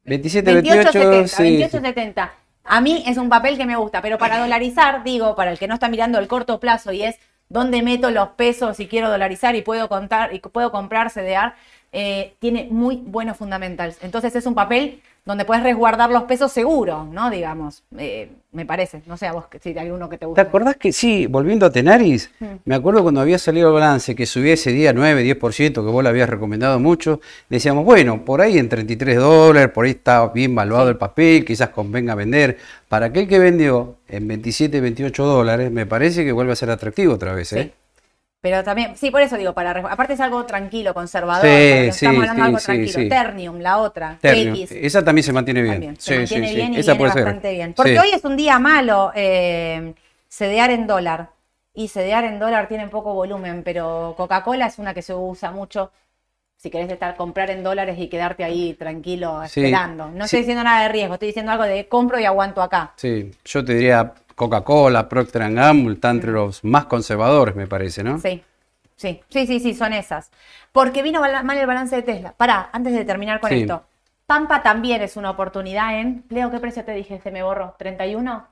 27, 28, 28.70, sí, 28.70. A mí es un papel que me gusta, pero para dolarizar, digo, para el que no está mirando el corto plazo y es dónde meto los pesos si quiero dolarizar y puedo contar y puedo comprar CDR, eh, tiene muy buenos fundamentals. Entonces es un papel donde puedes resguardar los pesos seguro, ¿no? Digamos, eh, me parece. No sé a vos si hay alguno que te ¿Te gusta. acordás que sí, volviendo a Tenaris, Mm. me acuerdo cuando había salido el balance que subía ese día 9, 10%, que vos le habías recomendado mucho, decíamos, bueno, por ahí en 33 dólares, por ahí está bien valuado el papel, quizás convenga vender. Para aquel que vendió en 27, 28 dólares, me parece que vuelve a ser atractivo otra vez. ¿eh? Sí. Pero también, sí, por eso digo, para aparte es algo tranquilo, conservador. Sí, estamos hablando de algo tranquilo. Ternium, la otra. Ternium, X. Esa también se mantiene bien. También, se mantiene bien y Esa viene puede ser. bastante bien. Porque hoy es un día malo eh, cedear en dólar. Y cedear en dólar tiene poco volumen, pero Coca-Cola es una que se usa mucho si querés estar comprar en dólares y quedarte ahí tranquilo Sí, esperando. No sí. estoy diciendo nada de riesgo, estoy diciendo algo de compro y aguanto acá. Sí, yo te diría Coca-Cola, Procter Gamble, están entre los más conservadores, me parece, ¿no? Sí, sí, sí, sí, sí, son esas. Porque vino mal el balance de Tesla. Pará, antes de terminar con Sí. esto. Pampa también es una oportunidad en. Leo, ¿qué precio te dije? Se me borró. ¿31?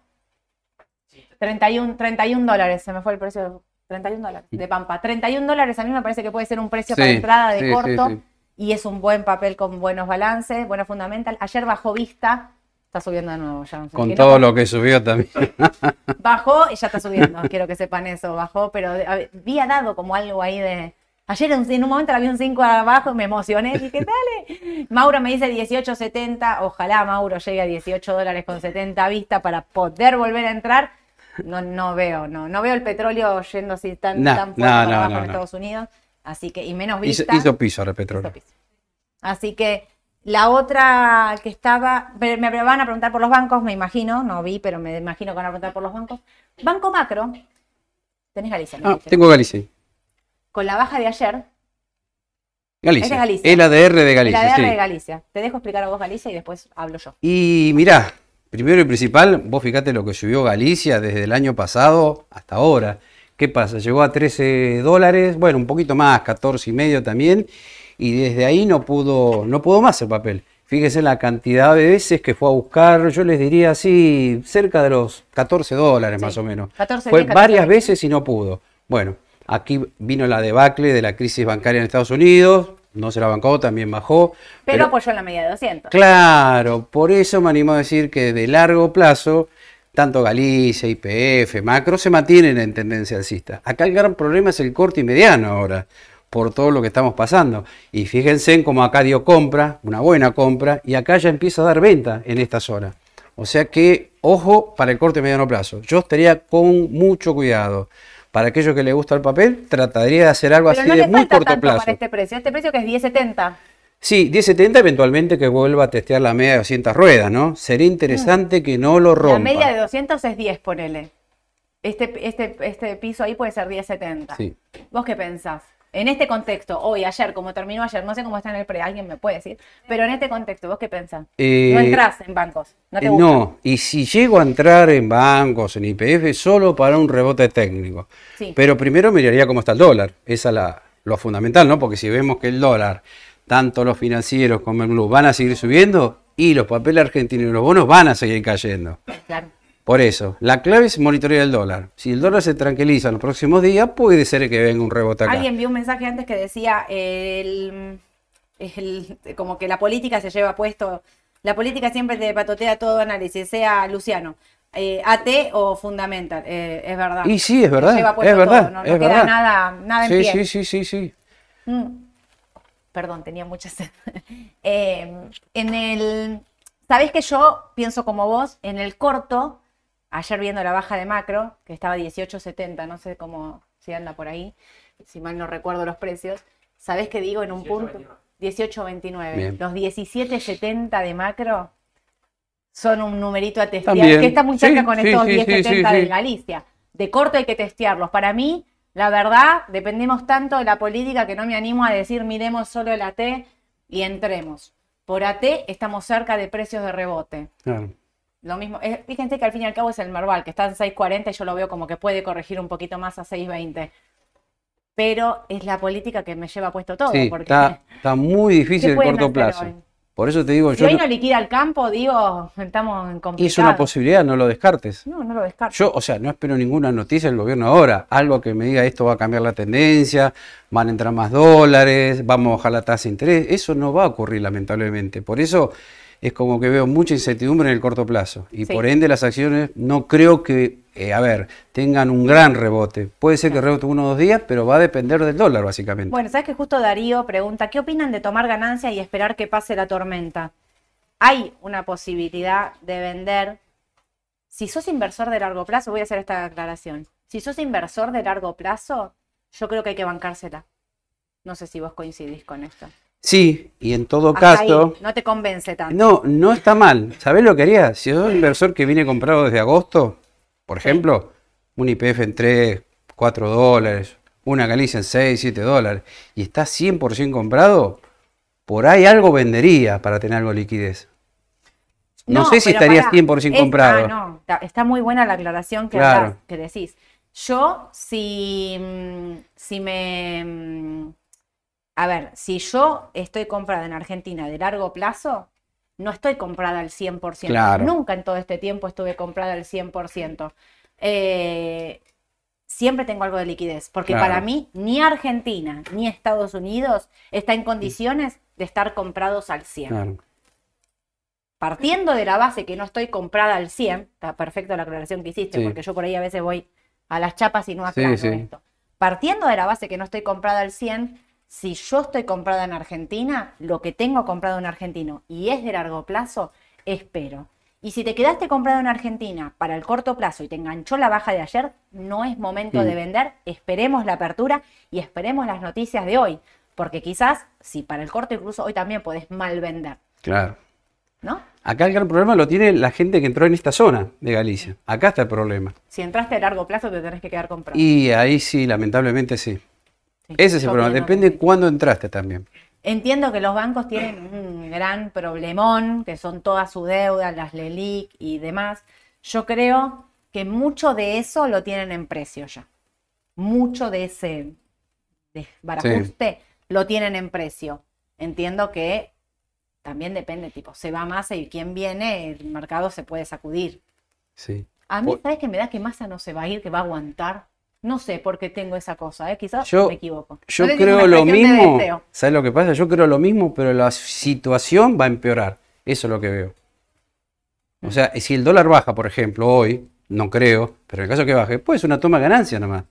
31, 31 dólares, se me fue el precio. 31 dólares de Pampa. 31 dólares a mí me parece que puede ser un precio para Sí, entrada de sí, sí, corto. sí. Y es un buen papel con buenos balances, buenos fundamental. Ayer bajó vista, está subiendo de nuevo. Ya no sé Con todo lo que subió también. Bajó y ya está subiendo, quiero que sepan eso, bajó, pero había dado como algo ahí de... Ayer en, un momento había un 5 abajo y me emocioné, dije, dale. Mauro me dice 18.70, ojalá Mauro llegue a 18 dólares con 70 a vista para poder volver a entrar. No, no veo, no, no veo el petróleo yendo así tan, No, tan fuerte no, abajo en. Estados Unidos. Así que, y menos Hizo, vista. hizo piso ahora petróleo. Hizo piso. Así que la otra que estaba, me van a preguntar por los bancos, me imagino, no vi, pero me imagino que van a preguntar por los bancos. Banco Macro, tenés Galicia, me Ah, dijiste. tengo Galicia. con la baja de ayer, Galicia. Galicia. El ADR de Galicia, la DR sí. de Galicia. Te dejo explicar a vos Galicia y después hablo yo. Y mirá, primero y principal, vos fíjate lo que subió Galicia desde el año pasado hasta ahora. ¿Qué pasa? Llegó a 13 dólares, bueno, un poquito más, 14 y medio también, y desde ahí no pudo, no pudo más el papel. Fíjese la cantidad de veces que fue a buscar, yo les diría así, cerca de los 14 dólares Sí, más o menos. 14, fue 10, 14, varias 20. veces y no pudo. Bueno, aquí vino la debacle de la crisis bancaria en Estados Unidos, no se la bancó, también bajó. Pero, apoyó en la media de 200. Claro, por eso me animo a decir que de largo plazo, tanto Galicia, IPF, Macro se mantienen en tendencia alcista. Acá el gran problema es el corto y mediano ahora, por todo lo que estamos pasando. Y fíjense en cómo acá dio compra, una buena compra, y acá ya empieza a dar venta en esta zona. O sea que, ojo para el corto y mediano plazo. Yo estaría con mucho cuidado. Para aquellos que les gusta el papel, trataría de hacer algo Pero así no de muy corto tanto plazo. para este precio. Este precio que es 10.70. Sí, 1070 eventualmente que vuelva a testear la media de 200 ruedas, ¿no? Sería interesante que no lo rompa. Mm. La media de 200 es 10, ponele. Este, este, este piso ahí puede ser 10.70. Sí. ¿Vos qué pensás? En este contexto, hoy, ayer, como terminó ayer, no sé cómo está en el pre, alguien me puede decir, pero en este contexto, ¿vos qué pensás? Eh, no entras en bancos, no te Eh, gusta. No, y si llego a entrar en bancos, en IPF, solo para un rebote técnico. Sí. Pero primero miraría cómo está el dólar. Esa es la, lo fundamental, ¿no? Porque si vemos que el dólar, tanto los financieros como el blue, van a seguir subiendo y los papeles argentinos y los bonos van a seguir cayendo. Claro. Por eso, la clave es monitorear el dólar. Si el dólar se tranquiliza en los próximos días, puede ser que venga un rebote acá. Alguien vio un mensaje antes que decía el, el- como que la política se lleva puesto, la política siempre te patotea todo análisis, sea Luciano, eh, AT o Fundamental, eh, es verdad. Y sí, es Se verdad, lleva puesto es verdad, todo, no, no es queda verdad. nada, nada en Sí, pie. sí, sí, sí, sí. Mm. Perdón, tenía mucha sed. Eh, en el. Sabés que yo pienso como vos, en el corto, ayer viendo la baja de macro, que estaba 18.70, no sé cómo si anda por ahí, si mal no recuerdo los precios. ¿Sabés que digo en un punto? 18.29. Bien. Los 17.70 de macro son un numerito a testear, También. que está muy cerca Sí, con sí, estos sí, sí, 10.70 sí, de. Galicia. De corto hay que testearlos. Para mí, la verdad, dependemos tanto de la política que no me animo a decir miremos solo el AT y entremos. Por AT estamos cerca de precios de rebote. Claro. Lo mismo, fíjense que al fin y al cabo es el Merval, que está en 6.40 y yo lo veo como que puede corregir un poquito más a 6.20. Pero es la política que me lleva puesto todo. Sí, porque está, está muy difícil ¿Qué el corto plazo. hoy? Por eso te digo, si yo hoy no- liquida el campo, digo, estamos en y complicado. es una posibilidad, no lo descartes. No, no lo descarto. Yo, o sea, no espero ninguna noticia del gobierno ahora, algo que me diga esto va a cambiar la tendencia, van a entrar más dólares, vamos a bajar la tasa de interés, eso no va a ocurrir lamentablemente. Por eso es como que veo mucha incertidumbre en el corto plazo y Sí. por ende las acciones no creo que, eh, a ver, tengan un gran rebote. Puede ser que rebote uno o dos días, pero va a depender del dólar básicamente. Bueno, sabes que justo Darío pregunta, ¿qué opinan de tomar ganancia y esperar que pase la tormenta? Hay una posibilidad de vender. Si sos inversor de largo plazo, voy a hacer esta aclaración. Si sos inversor de largo plazo, yo creo que hay que bancársela. No sé si vos coincidís con esto. Sí, y en todo Hasta caso... ahí, no te convence tanto. No, no está mal. ¿Sabés lo que haría? Si sos un inversor que viene comprado desde agosto, por ejemplo, un IPF en 3, 4 dólares, una Galicia en 6, 7 dólares, y está 100% comprado, por ahí algo vendería para tener algo de liquidez. No, sé si estaría pará, 100% es- comprado. ah, no, está, está muy buena la aclaración que, Claro. que decís. Yo, si, mm, si me... A ver, si yo estoy comprada en Argentina de largo plazo, no estoy comprada al 100%. Claro. Nunca en todo este tiempo estuve comprada al 100%. Eh, siempre tengo algo de liquidez, porque Claro. para mí ni Argentina ni Estados Unidos está en condiciones de estar comprados al 100 Claro. partiendo de la base que no estoy comprada al 100, está perfecto la aclaración que hiciste, Sí. porque yo por ahí a veces voy a las chapas y no Sí, aclaro sí. esto. Partiendo de la base que no estoy comprada al 100, si yo estoy comprada en Argentina, lo que tengo comprado en argentino y es de largo plazo, espero. Y si te quedaste comprado en Argentina para el corto plazo y te enganchó la baja de ayer, no es momento de vender, esperemos la apertura y esperemos las noticias de hoy, porque quizás, si para el corto incluso hoy también podés mal vender, Claro. ¿no? Acá el gran problema lo tiene la gente que entró en esta zona de Galicia. Acá está el problema. Si entraste a largo plazo, te tenés que quedar comprado. Y ahí sí, lamentablemente sí. Sí, Ese es el problema. Depende sí. cuándo entraste también. Entiendo que los bancos tienen un gran problemón, que son toda su deuda, las LELIC y demás. Yo creo que mucho de eso lo tienen en precio ya. Mucho de ese desbarajuste lo tienen en precio. Entiendo que también depende, tipo, se va Massa y quién viene, el mercado se puede sacudir. Sí. A mí, ¿sabes que me da que Massa no se va a ir, que va a aguantar? No sé por qué tengo esa cosa, ¿eh? quizás Yo- me equivoco. Yo No creo lo de mismo. ¿Sabes lo que pasa? Yo creo lo mismo, pero la situación va a empeorar. Eso es lo que veo. O sea, si el dólar baja, por ejemplo, hoy, no creo, pero en el caso que baje, pues es una toma de ganancia nomás.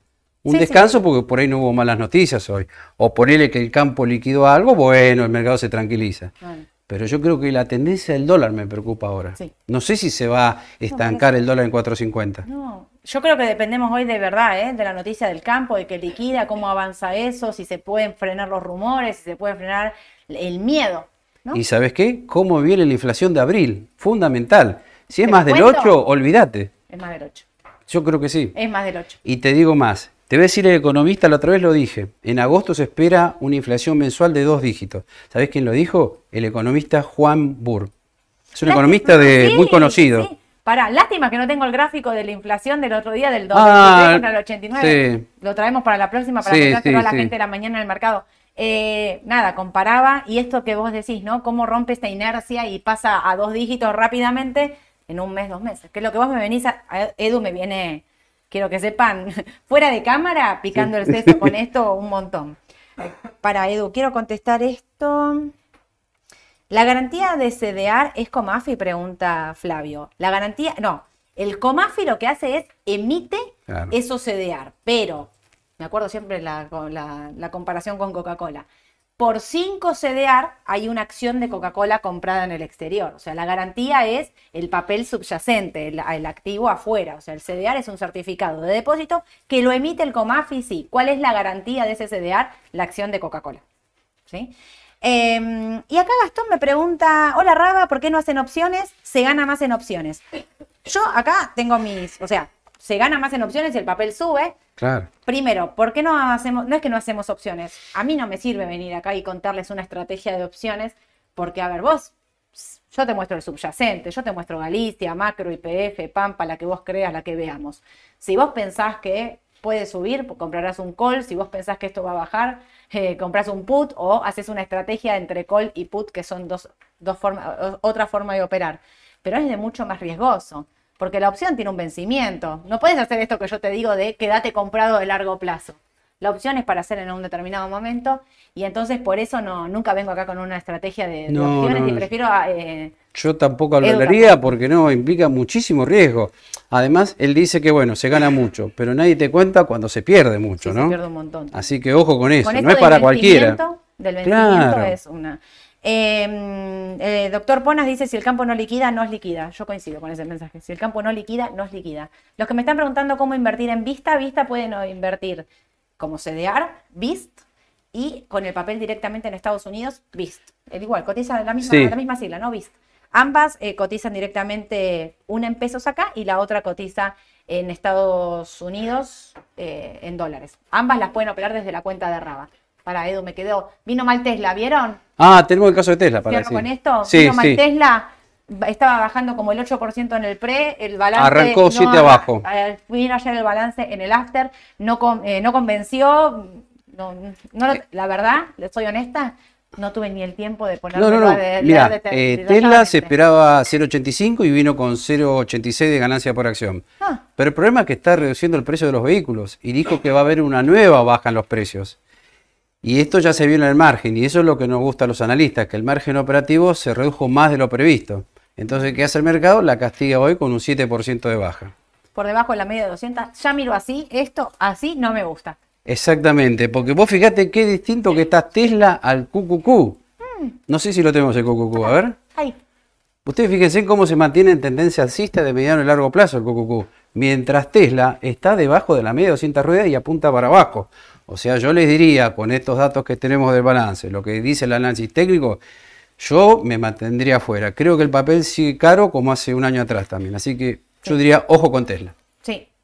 Un Sí, sí. descanso porque por ahí no hubo malas noticias hoy. O ponerle que el campo liquidó algo, bueno, el mercado se tranquiliza. Bueno. Pero yo creo que la tendencia del dólar me preocupa ahora. Sí. No sé si se va a estancar el dólar en 4.50. No, yo creo que dependemos hoy de verdad, ¿eh? de la noticia del campo, de que liquida, cómo avanza eso, si se pueden frenar los rumores, si se puede frenar el miedo. ¿no? ¿Y sabes qué? ¿Cómo viene la inflación de abril? Fundamental. Si es ¿Te más del cuento? 8, olvídate. Es más del 8. Yo creo que sí. Es más del 8. Y te digo más, Te voy a decir el economista, la otra vez lo dije. En agosto se espera una inflación mensual de dos dígitos. ¿Sabés quién lo dijo? El economista Juan Burr. Es un economista de, Sí, muy conocido. sí. Pará, lástima que no tengo el gráfico de la inflación del otro día, del 2023 Ah, contra el 89. sí. Lo traemos para la próxima, para Sí, sí, a la gente de la mañana en el mercado. Eh, nada, comparaba y esto que vos decís, ¿no? Cómo rompe esta inercia y pasa a dos dígitos rápidamente en un mes, dos meses. Que es lo que vos me venís a, a- Edu me viene, quiero que sepan, fuera de cámara, picando el seso con esto un montón. Para Edu, quiero contestar esto. La garantía de CDR es Comafi, pregunta Flavio. La garantía, no, el Comafi lo que hace es emite Claro. esos CDR, pero, me acuerdo siempre la, con la, la comparación con Coca-Cola. Por 5 CDR hay una acción de Coca-Cola comprada en el exterior. O sea, la garantía es el papel subyacente, el, el activo afuera. O sea, el CDR es un certificado de depósito que lo emite el Comafi, sí. ¿Cuál es la garantía de ese CDR? La acción de Coca-Cola. ¿sí? Eh, y acá Gastón me pregunta, hola Raba, ¿por qué no hacen opciones? Se gana más en opciones. Yo acá tengo mis, o sea, se gana más en opciones y el papel sube. Claro. Primero, ¿por qué no hacemos, no es que no hacemos opciones? A mí no me sirve venir acá y contarles una estrategia de opciones, porque a ver, vos, yo te muestro el subyacente, yo te muestro Galicia, Macro, IPF, Pampa, la que vos creas, la que veamos. Si vos pensás que puede subir, pues comprarás un call, si vos pensás que esto va a bajar, eh, comprás un put o haces una estrategia entre call y put, que son dos, dos formas, o- otra forma de operar. Pero es de mucho más riesgoso, porque la opción tiene un vencimiento. No puedes hacer esto que yo te digo de quédate comprado de largo plazo. La opción es para hacer en un determinado momento y entonces por eso no, nunca vengo acá con una estrategia de, de No, opciones no, y prefiero eh, Yo tampoco Edu hablaría porque no, implica muchísimo riesgo. Además, él dice que bueno, se gana mucho, pero nadie te cuenta cuando se pierde mucho, sí, se ¿no? pierde un montón. Así que ojo con eso, Con no es para cualquiera. Del vencimiento Claro. es una. Eh, eh, doctor Ponas dice: si el campo no liquida, no es liquida. Yo coincido con ese mensaje. Si el campo no liquida, no es liquida. Los que me están preguntando cómo invertir en Vista, Vista pueden no invertir como CDR, VIST y con el papel directamente en Estados Unidos, VIST. El igual, cotiza la misma, Sí. la misma sigla, ¿no? VIST. Ambas eh, cotizan directamente, una en pesos acá y la otra cotiza en Estados Unidos eh, en dólares. Ambas las pueden operar desde la cuenta de Raba. Para Edu, me quedó. Vino mal Tesla, ¿vieron? Ah, tenemos el caso de Tesla para con esto. Sí, Vino mal sí. Tesla, ba- estaba bajando como el 8% en el pre, el balance. Arrancó siete no- abajo. eh, Vino ayer el balance en el after, no, con- eh, no convenció. No, no la verdad, le soy honesta, no tuve ni el tiempo de ponerlo No, no, de- deta- eh, Tesla se esperaba 0,85 y vino con 0,86 de ganancia por acción. Ah. Pero el problema es que está reduciendo el precio de los vehículos y dijo que va a haber una nueva baja en los precios. Y esto ya se vio en el margen y eso es lo que nos gusta a los analistas, que el margen operativo se redujo más de lo previsto. Entonces, ¿qué hace el mercado? La castiga hoy con un 7% de baja. por debajo de la media de 200. Ya miro así, esto así no me gusta. Exactamente, porque vos fíjate qué distinto que está Tesla al QQQ. No sé si lo tenemos el QQQ, a ver. Ay, Ustedes fíjense cómo se mantiene en tendencia alcista de mediano y largo plazo el QQQ, mientras Tesla está debajo de la media de 200 ruedas y apunta para abajo. O sea, yo les diría, con estos datos que tenemos del balance, lo que dice el análisis técnico, yo me mantendría afuera. Creo que el papel sigue caro como hace un año atrás también. Así que yo diría, ojo con Tesla.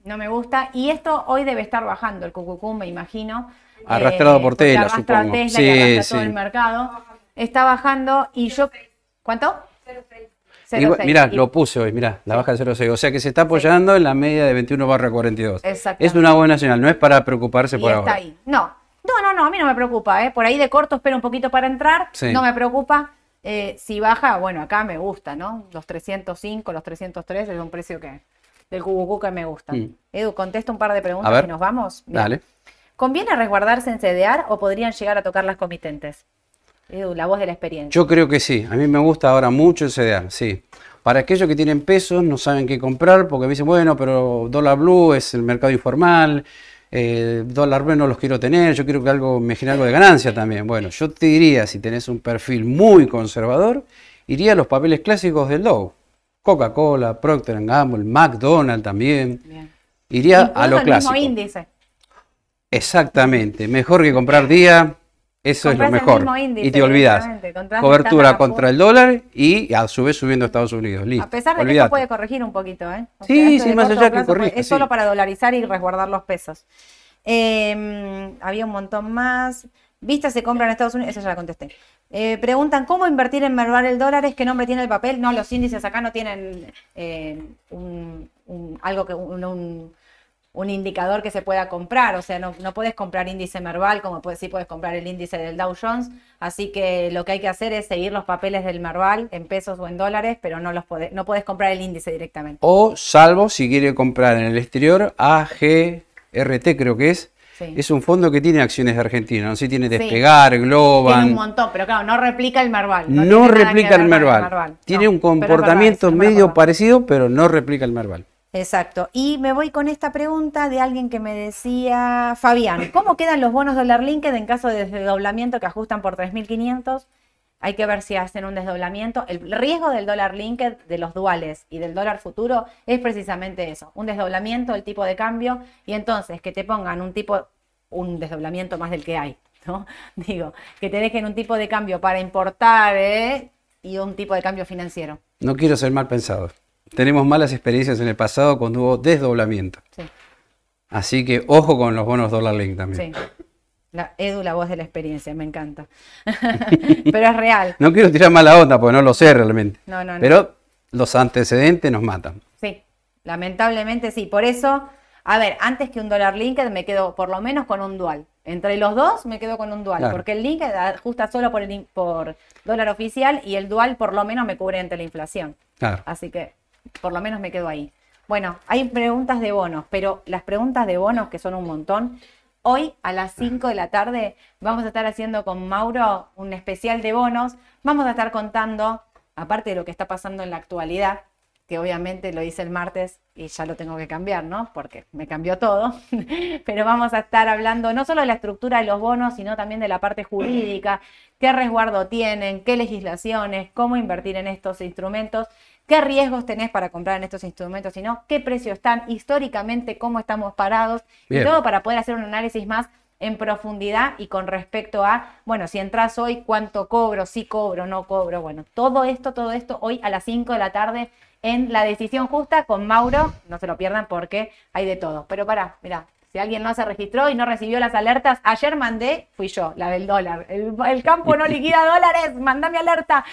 No me gusta. Y esto hoy debe estar bajando el cucucú, me imagino. Arrastrado por porque Tesla, arrastra supongo. Tesla Sí, arrastra todo el mercado. Está bajando y yo... ¿Cuánto? 0,6. Mira, Y- lo puse hoy, mira, la baja de 0,6. O sea que se está apoyando en la media de 21 barra 42. Exactamente. Es una buena señal, no es para preocuparse y por está ahora. ahí. No, no, no, no, a mí no me preocupa, ¿eh? Por ahí de corto espero un poquito para entrar, Sí. no me preocupa. Eh, si baja, bueno, acá me gusta, ¿no? Los 305, los 303 es un precio que del cucucú que me gusta. Mm. Edu, contesto un par de preguntas ver. y nos vamos. Bien. Dale. ¿Conviene resguardarse en CDR o podrían llegar a tocar las comitentes? Edu, la voz de la experiencia. Yo creo que sí. A mí me gusta ahora mucho el CDR, sí. Para aquellos que tienen pesos, no saben qué comprar, porque me dicen, bueno, pero dólar blue es el mercado informal, eh, dólar blue no los quiero tener, yo quiero que algo me genere algo de ganancia también. Bueno, yo te diría, si tenés un perfil muy conservador, iría a los papeles clásicos del Dow. Coca-Cola, Procter Gamble, McDonald's también. Bien. Iría Incluso a lo el clásico. mismo índice. Exactamente, mejor que comprar día, eso es lo Compras el mejor. mismo índice, y te olvidas. Cobertura contra el dólar y a su vez subiendo a Estados Unidos. Listo. A pesar de que esto puede corregir un poquito, ¿eh? O Sí, sí, más allá que plazo, corrija, Es sí. solo para dolarizar y resguardar los pesos. Eh, había un montón más. Vista se compra en Estados Unidos, esa ya la contesté. Eh, preguntan, ¿cómo invertir en Merval el dólar? ¿Es qué nombre tiene el papel? No, los índices acá no tienen eh, un, algo que un, indicador que se pueda comprar. O sea, no, no puedes comprar índice Merval como puedes, sí puedes comprar el índice del Dow Jones. Así que lo que hay que hacer es seguir los papeles del Merval en pesos o en dólares, pero no los no puedes comprar el índice directamente. O salvo si quiere comprar en el exterior, AGRT creo que es. Sí. Es un fondo que tiene acciones de Argentina. No sé tiene Sí. Despegar, Tiene un montón, pero claro, no replica el Merval. No, replica el Merval. Tiene No, un pero es verdad, comportamiento sí, no medio parecido, pero no replica el Merval. Exacto. Y me voy con esta pregunta de alguien que me decía, Fabián, ¿cómo quedan los bonos dólar linked en caso de desdoblamiento que ajustan por 3.500? Hay que ver si hacen un desdoblamiento. El riesgo del dólar linked, de los duales y del dólar futuro es precisamente eso, un desdoblamiento del tipo de cambio y entonces que te pongan un tipo, un desdoblamiento más del que hay, ¿no? Digo, que te dejen un tipo de cambio para importar ¿eh? y un tipo de cambio financiero. No quiero ser mal pensado. Tenemos malas experiencias en el pasado cuando hubo desdoblamiento. Sí. Así que ojo con los bonos dólar link también. Sí. La, Edu, la voz de la experiencia, me encanta. Pero es real. No quiero tirar mala onda porque no lo sé realmente. No, no, no. Pero los antecedentes nos matan. Sí, lamentablemente sí. Por eso, a ver, antes que un dólar linked me quedo por lo menos con un dual. Entre los dos me quedo con un dual, Claro. porque el linked ajusta solo por, el, por dólar oficial y el dual por lo menos me cubre ante la inflación. Claro. Así que por lo menos me quedo ahí. Bueno, hay preguntas de bonos, pero las preguntas de bonos, que son un montón, hoy a las 5 de la tarde vamos a estar haciendo con Mauro un especial de bonos. Vamos a estar contando, aparte de lo que está pasando en la actualidad, que obviamente lo hice el martes y ya lo tengo que cambiar, ¿no? Porque me cambió todo. Pero vamos a estar hablando no solo de la estructura de los bonos, sino también de la parte jurídica, qué resguardo tienen, qué legislaciones, cómo invertir en estos instrumentos, qué riesgos tenés para comprar en estos instrumentos, sino qué precio están históricamente, cómo estamos parados, Bien. y todo para poder hacer un análisis más en profundidad y con respecto a, bueno, si entras hoy, cuánto cobro, si cobro, no cobro, bueno, todo esto, todo esto hoy a las 5 de la tarde en La Decisión Justa con Mauro, no se lo pierdan porque hay de todo. Pero pará, mirá, si alguien no se registró y no recibió las alertas, ayer mandé, fui yo, la del dólar. El, el campo no liquida dólares, mandame alerta.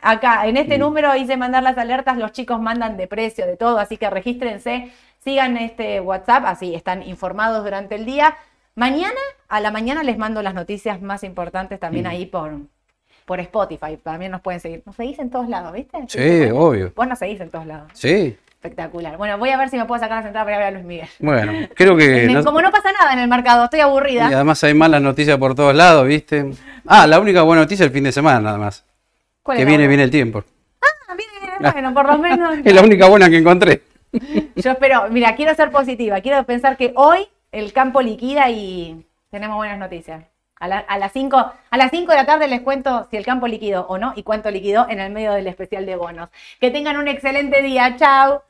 Acá, en este número hice mandar las alertas, los chicos mandan de precio, de todo, así que regístrense, sigan este WhatsApp, así están informados durante el día. Mañana, a la mañana les mando las noticias más importantes también ahí por, por Spotify. También nos pueden seguir. Nos seguís en todos lados, ¿viste? Sí, obvio. Vos nos seguís en todos lados. Sí. Espectacular. Bueno, voy a ver si me puedo sacar las entradas para ir a ver a Luis Miguel. Bueno, creo que... No- Como no pasa nada en el mercado, estoy y aburrida. además hay malas noticias por todos lados, ¿viste? Ah, la única buena noticia es el fin de semana nada más. ¿Cuál Que es la viene buena? bien el tiempo. Ah, viene, viene, bueno, por lo menos. Es la única buena que encontré. Yo espero, mira, quiero ser positiva. Quiero pensar que hoy el campo liquida y tenemos buenas noticias. A, la- a las 5 a las 5 de la tarde les cuento si el campo liquidó o no y cuánto liquidó en el medio del especial de bonos. Que tengan un excelente día. Chao.